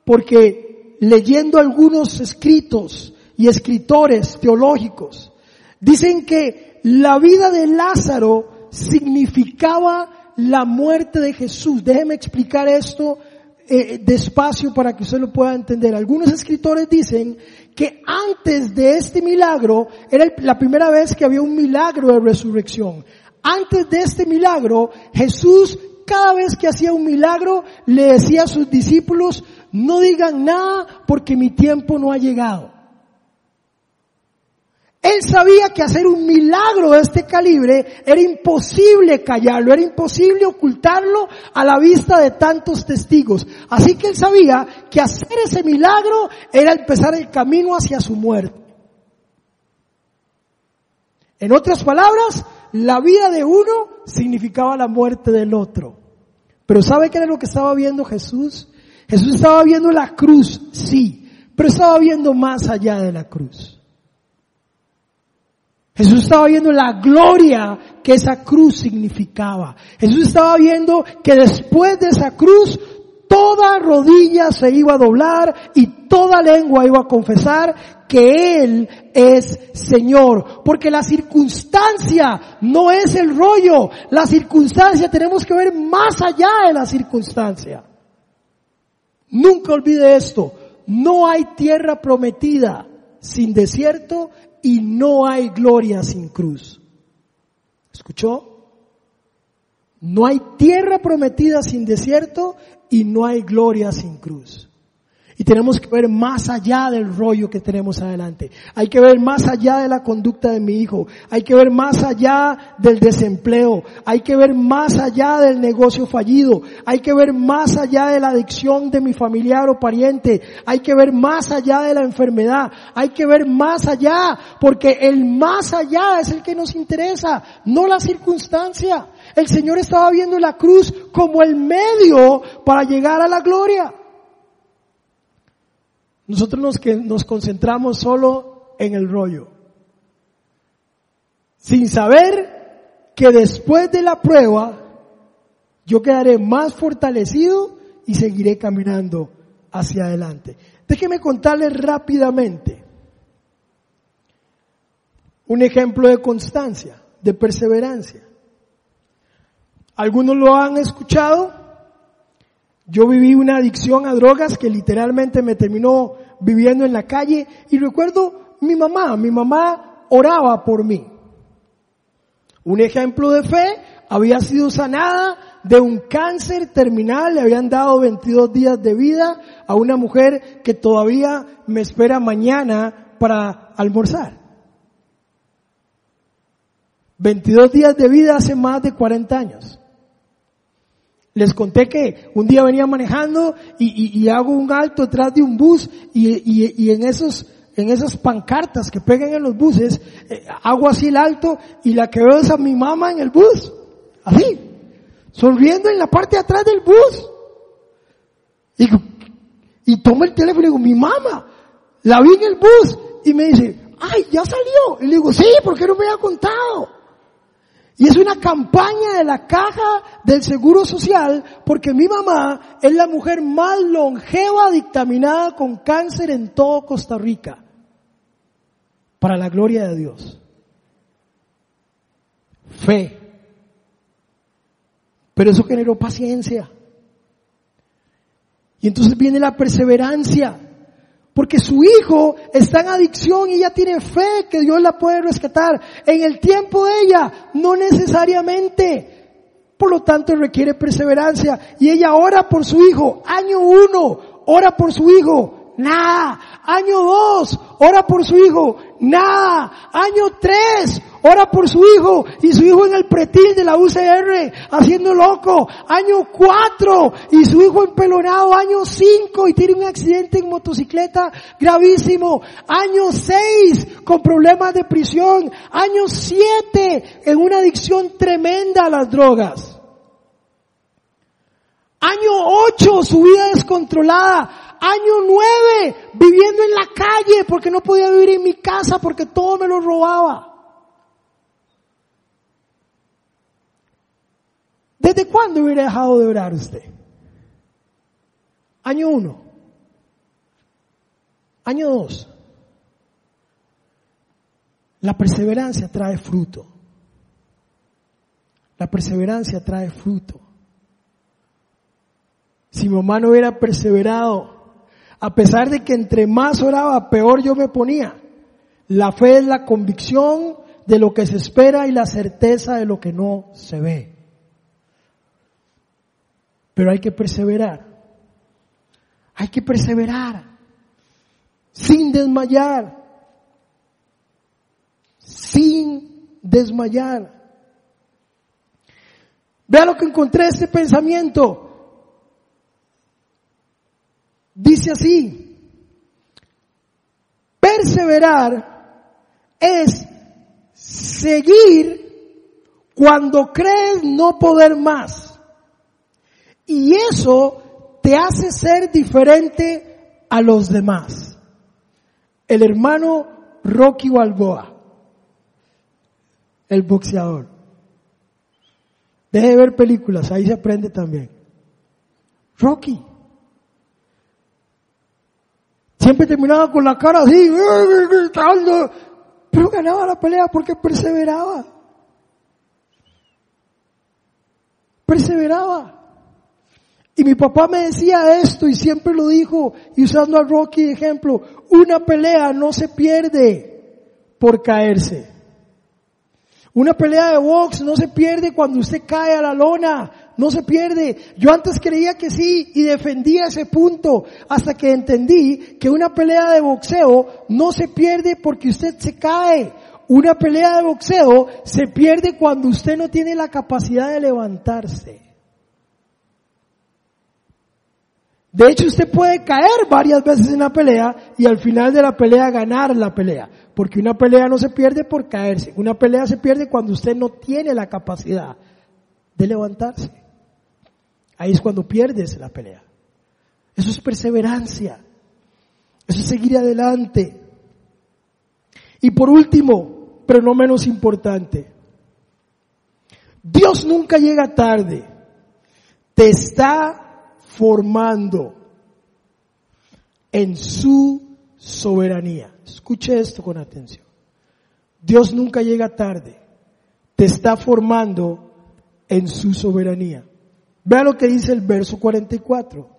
porque leyendo algunos escritos y escritores teológicos, dicen que la vida de Lázaro significaba la muerte de Jesús. Déjeme explicar esto eh, despacio para que usted lo pueda entender. Algunos escritores dicen que antes de este milagro era la primera vez que había un milagro de resurrección. Antes de este milagro, Jesús cada vez que hacía un milagro le decía a sus discípulos, no digan nada porque mi tiempo no ha llegado. Él sabía que hacer un milagro de este calibre era imposible callarlo, era imposible ocultarlo a la vista de tantos testigos. Así que él sabía que hacer ese milagro era empezar el camino hacia su muerte. En otras palabras, la vida de uno significaba la muerte del otro. Pero ¿sabe qué era lo que estaba viendo Jesús? Jesús estaba viendo la cruz, sí, pero estaba viendo más allá de la cruz. Jesús estaba viendo la gloria que esa cruz significaba. Jesús estaba viendo que después de esa cruz toda rodilla se iba a doblar y toda lengua iba a confesar que Él es Señor. Porque la circunstancia no es el rollo. La circunstancia tenemos que ver más allá de la circunstancia. Nunca olvide esto. No hay tierra prometida sin desierto y no hay gloria sin cruz. ¿Escuchó? No hay tierra prometida sin desierto y no hay gloria sin cruz. Y tenemos que ver más allá del rollo que tenemos adelante. Hay que ver más allá de la conducta de mi hijo. Hay que ver más allá del desempleo. Hay que ver más allá del negocio fallido. Hay que ver más allá de la adicción de mi familiar o pariente. Hay que ver más allá de la enfermedad. Hay que ver más allá porque el más allá es el que nos interesa, no la circunstancia. El Señor estaba viendo la cruz como el medio para llegar a la gloria. Nosotros nos, que nos concentramos solo en el rollo, sin saber que después de la prueba yo quedaré más fortalecido y seguiré caminando hacia adelante. Déjeme contarles rápidamente un ejemplo de constancia, de perseverancia. Algunos lo han escuchado, yo viví una adicción a drogas que literalmente me terminó viviendo en la calle y recuerdo mi mamá. Mi mamá oraba por mí. Un ejemplo de fe, había sido sanada de un cáncer terminal, le habían dado 22 días de vida a una mujer que todavía me espera mañana para almorzar. 22 días de vida hace más de 40 años. Les conté que un día venía manejando y, hago un alto detrás de un bus y, en esos en esas pancartas que pegan en los buses, eh, hago así el alto y la que veo es a mi mamá en el bus. Así. Sonriendo en la parte de atrás del bus. Y, y tomo el teléfono y digo, mi mamá, la vi en el bus. Y me dice, ay, ya salió. Y le digo, sí, ¿por qué no me había contado? Y es una campaña de la caja del Seguro Social porque mi mamá es la mujer más longeva dictaminada con cáncer en todo Costa Rica. Para la gloria de Dios. Fe. Pero eso generó paciencia. Y entonces viene la perseverancia. Porque su hijo está en adicción y ella tiene fe que Dios la puede rescatar. En el tiempo de ella, no necesariamente. Por lo tanto, requiere perseverancia. Y ella ora por su hijo. Año uno, ora por su hijo. Nada. Año dos, ora por su hijo. Nada. Año tres, ora por su hijo y su hijo en el pretil de la UCR haciendo loco. Año cuatro y su hijo empelonado. Año cinco y tiene un accidente en motocicleta gravísimo. Año seis con problemas de prisión. Año siete en una adicción tremenda a las drogas. Año ocho, su vida descontrolada. Año nueve, viviendo en la calle porque no podía vivir en mi casa porque todo me lo robaba. ¿Desde cuándo hubiera dejado de orar usted? Año uno. Año dos. La perseverancia trae fruto. La perseverancia trae fruto. Si mi mamá no hubiera perseverado, a pesar de que entre más oraba, peor yo me ponía. La fe es la convicción de lo que se espera y la certeza de lo que no se ve. Pero hay que perseverar. Hay que perseverar. Sin desmayar. Sin desmayar. Vea lo que encontré este pensamiento. Dice así. Perseverar es seguir cuando crees no poder más. Y eso te hace ser diferente a los demás. El hermano Rocky Balboa, el boxeador. Deje de ver películas, ahí se aprende también. Rocky. Siempre terminaba con la cara así, gritando, pero ganaba la pelea porque perseveraba. Perseveraba. Y mi papá me decía esto y siempre lo dijo, y usando a Rocky de ejemplo, una pelea no se pierde por caerse. Una pelea de box no se pierde cuando usted cae a la lona, no se pierde. Yo antes creía que sí y defendía ese punto hasta que entendí que una pelea de boxeo no se pierde porque usted se cae. Una pelea de boxeo se pierde cuando usted no tiene la capacidad de levantarse. De hecho, usted puede caer varias veces en la pelea y al final de la pelea ganar la pelea. Porque una pelea no se pierde por caerse. Una pelea se pierde cuando usted no tiene la capacidad de levantarse. Ahí es cuando pierdes la pelea. Eso es perseverancia. Eso es seguir adelante. Y por último, pero no menos importante, Dios nunca llega tarde. Te está formando en su soberanía. Escuche esto con atención. Dios nunca llega tarde. Te está formando en su soberanía. Vea lo que dice el verso 44.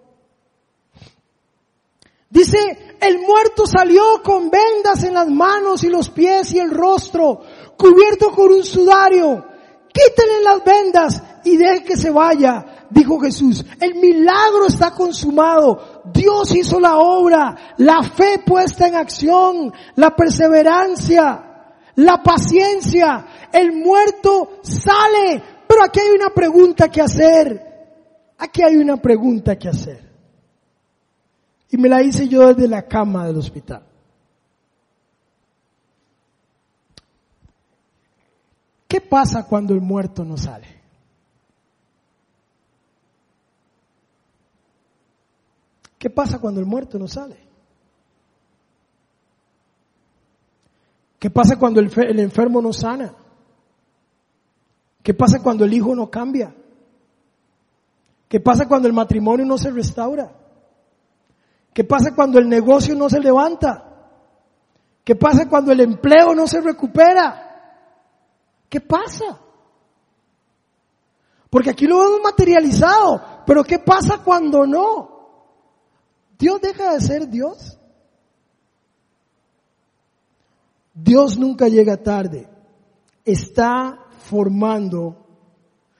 Dice, el muerto salió con vendas en las manos y los pies y el rostro, cubierto con un sudario. Quítenle las vendas y deje que se vaya, dijo Jesús. El milagro está consumado. Dios hizo la obra, la fe puesta en acción, la perseverancia, la paciencia. El muerto sale. Pero aquí hay una pregunta que hacer. Aquí hay una pregunta que hacer. Y me la hice yo desde la cama del hospital. ¿Qué pasa cuando el muerto no sale? ¿Qué pasa cuando el muerto no sale? ¿Qué pasa cuando el, enfermo no sana? ¿Qué pasa cuando el hijo no cambia? ¿Qué pasa cuando el matrimonio no se restaura? ¿Qué pasa cuando el negocio no se levanta? ¿Qué pasa cuando el empleo no se recupera? ¿Qué pasa? Porque aquí lo hemos materializado, pero ¿qué pasa cuando no? ¿Dios deja de ser Dios? Dios nunca llega tarde. Está formando,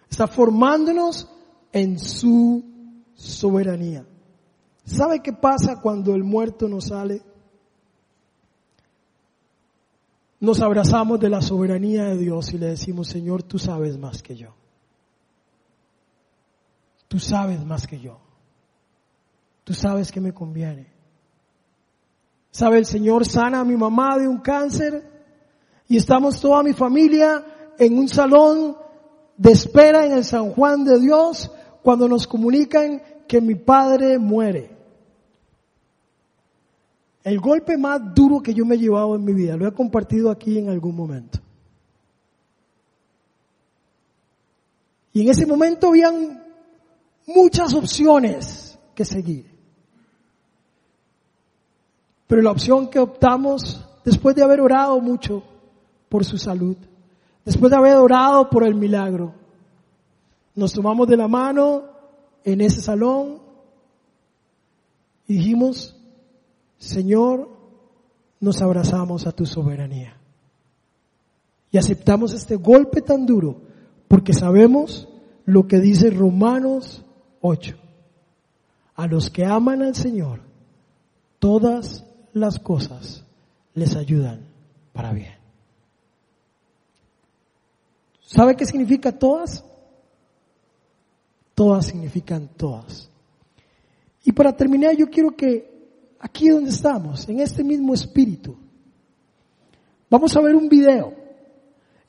está formándonos en su soberanía. ¿Sabe qué pasa cuando el muerto no sale? nos abrazamos de la soberanía de Dios y le decimos, Señor, tú sabes más que yo. Tú sabes más que yo. Tú sabes que me conviene. ¿Sabe? El Señor sana a mi mamá de un cáncer y estamos toda mi familia en un salón de espera en el San Juan de Dios cuando nos comunican que mi padre muere. El golpe más duro que yo me he llevado en mi vida, lo he compartido aquí en algún momento. Y en ese momento habían muchas opciones que seguir. Pero la opción que optamos, después de haber orado mucho por su salud, después de haber orado por el milagro, nos tomamos de la mano en ese salón y dijimos, Señor, nos abrazamos a tu soberanía. Y aceptamos este golpe tan duro porque sabemos lo que dice Romanos 8. A los que aman al Señor, todas las cosas les ayudan para bien. ¿Sabe qué significa todas? Todas significan todas. Y para terminar, yo quiero que aquí donde estamos, en este mismo espíritu. Vamos a ver un video.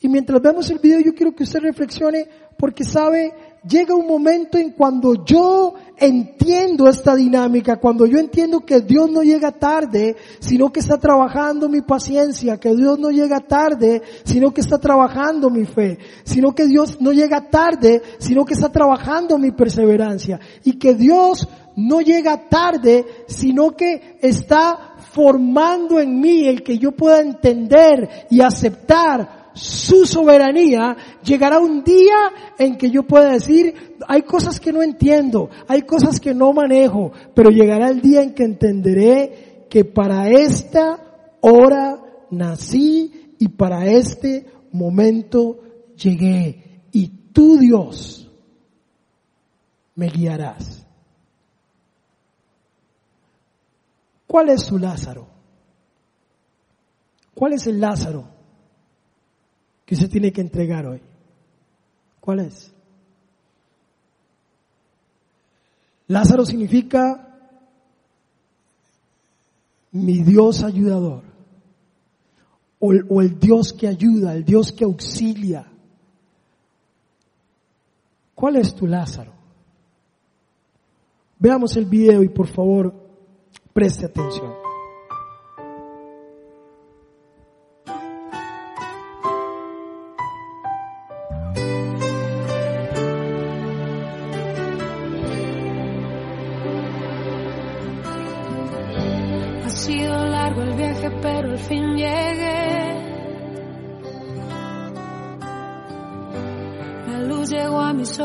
Y mientras vemos el video yo quiero que usted reflexione porque sabe, llega un momento en cuando yo entiendo esta dinámica, cuando yo entiendo que Dios no llega tarde, sino que está trabajando mi paciencia, que Dios no llega tarde, sino que está trabajando mi fe, sino que Dios no llega tarde, sino que está trabajando mi perseverancia, y que Dios no llega tarde, sino que está formando en mí el que yo pueda entender y aceptar su soberanía, llegará un día en que yo pueda decir, hay cosas que no entiendo, hay cosas que no manejo, pero llegará el día en que entenderé que para esta hora nací y para este momento llegué. Y tú Dios me guiarás. ¿Cuál es su Lázaro? ¿Cuál es el Lázaro que usted tiene que entregar hoy? ¿Cuál es? Lázaro significa mi Dios ayudador, o el, o el, Dios que ayuda, el Dios que auxilia. ¿Cuál es tu Lázaro? Veamos el video y por favor Preste atención.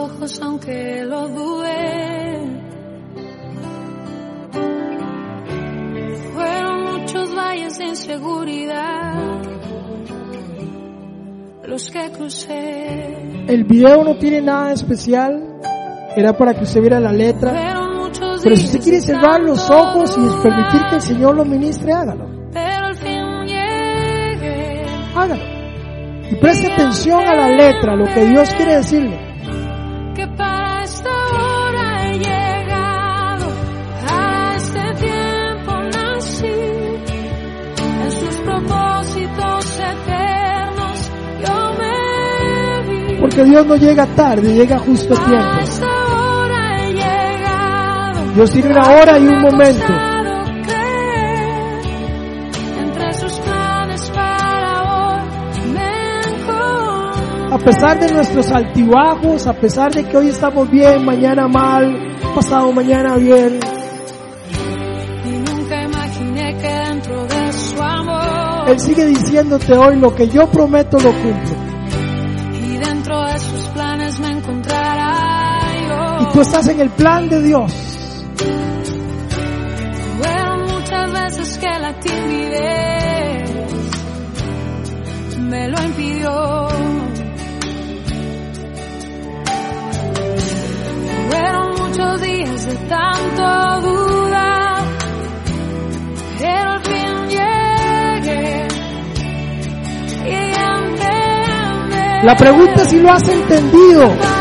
Llegó a mis ojos, aunque lo dudé. seguridad. Los que crucé, El video no tiene nada especial. Era para que usted viera la letra. fueron muchos Pero si usted quiere de cerrar los ojos y permitir que el Señor lo ministre, hágalo. Hágalo. Y preste atención a la letra, lo que Dios quiere decirle. Porque Dios no llega tarde, llega justo a tiempo. Dios tiene una hora y un momento. A pesar de nuestros altibajos, a pesar de que hoy estamos bien, mañana mal, pasado mañana bien, Él sigue diciéndote hoy lo que yo prometo lo cumplo. Tú estás en el plan de Dios. Fueron muchas veces que la timidez me lo impidió. Fueron muchos días de tanto dudar, pero al fin llegué y entendí. La pregunta es si lo has entendido.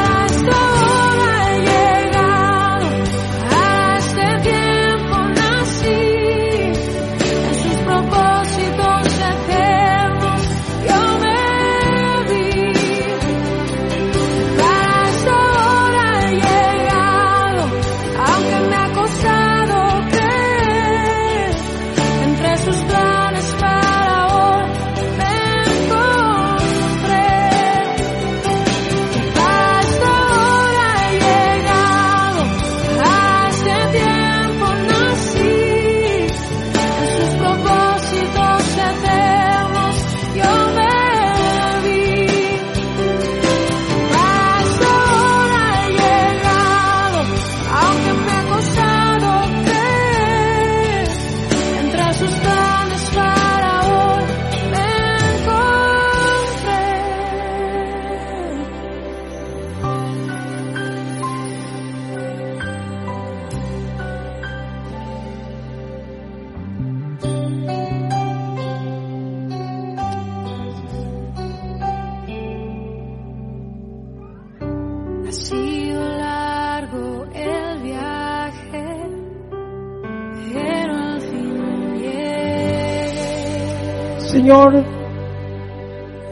Señor,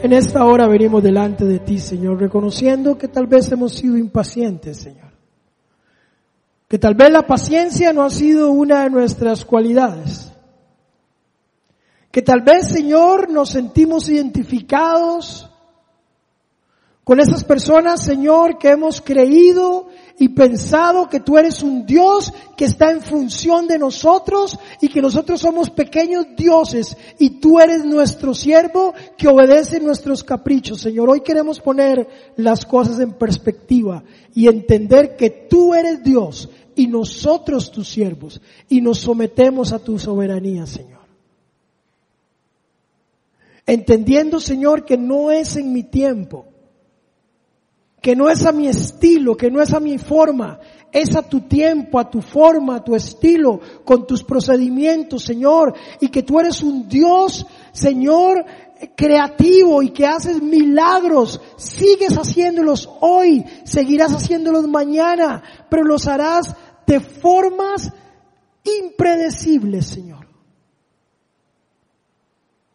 en esta hora venimos delante de ti, Señor, reconociendo que tal vez hemos sido impacientes, Señor. Que tal vez la paciencia no ha sido una de nuestras cualidades. Que tal vez, Señor, nos sentimos identificados con esas personas, Señor, que hemos creído y pensado que tú eres un Dios que está en función de nosotros y que nosotros somos pequeños dioses y tú eres nuestro siervo que obedece nuestros caprichos. Señor, hoy queremos poner las cosas en perspectiva y entender que tú eres Dios y nosotros tus siervos y nos sometemos a tu soberanía, Señor. Entendiendo, Señor, que no es en mi tiempo, que no es a mi estilo, que no es a mi forma, es a tu tiempo, a tu forma, a tu estilo, con tus procedimientos, Señor, y que tú eres un Dios, Señor, creativo y que haces milagros, sigues haciéndolos hoy, seguirás haciéndolos mañana, pero los harás de formas impredecibles, Señor.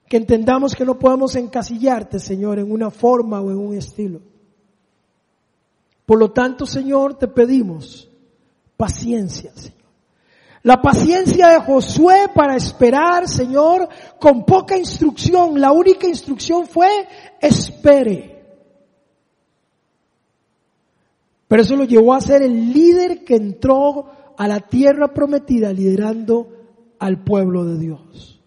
Que entendamos que no podemos encasillarte, Señor, en una forma o en un estilo. Por lo tanto, Señor, te pedimos paciencia, Señor. La paciencia de Josué para esperar, Señor, con poca instrucción. La única instrucción fue espere. Pero eso lo llevó a ser el líder que entró a la tierra prometida liderando al pueblo de Dios.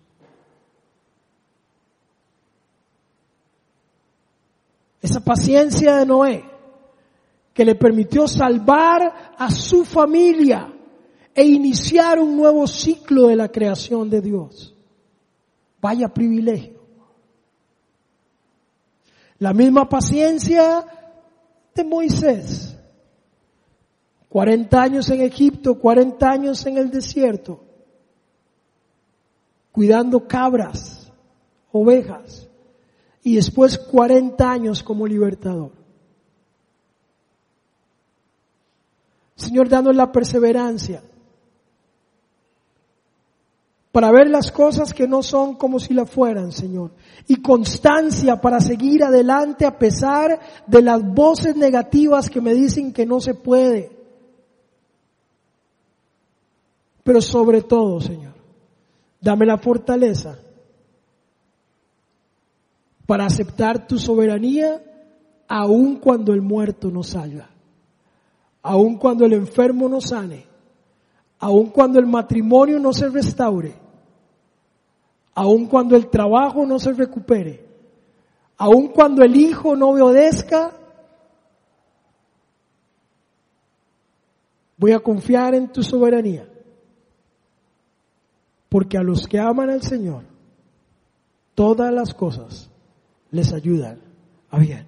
Esa paciencia de Noé que le permitió salvar a su familia e iniciar un nuevo ciclo de la creación de Dios. Vaya privilegio. La misma paciencia de Moisés. 40 años en Egipto, 40 años en el desierto, cuidando cabras, ovejas, y después 40 años como libertador. Señor, danos la perseverancia para ver las cosas que no son como si la fueran, Señor. Y constancia para seguir adelante a pesar de las voces negativas que me dicen que no se puede. Pero sobre todo, Señor, dame la fortaleza para aceptar tu soberanía aun cuando el muerto no salga, aun cuando el enfermo no sane, aun cuando el matrimonio no se restaure, aun cuando el trabajo no se recupere, aun cuando el hijo no obedezca, voy a confiar en tu soberanía. Porque a los que aman al Señor, todas las cosas les ayudan a bien.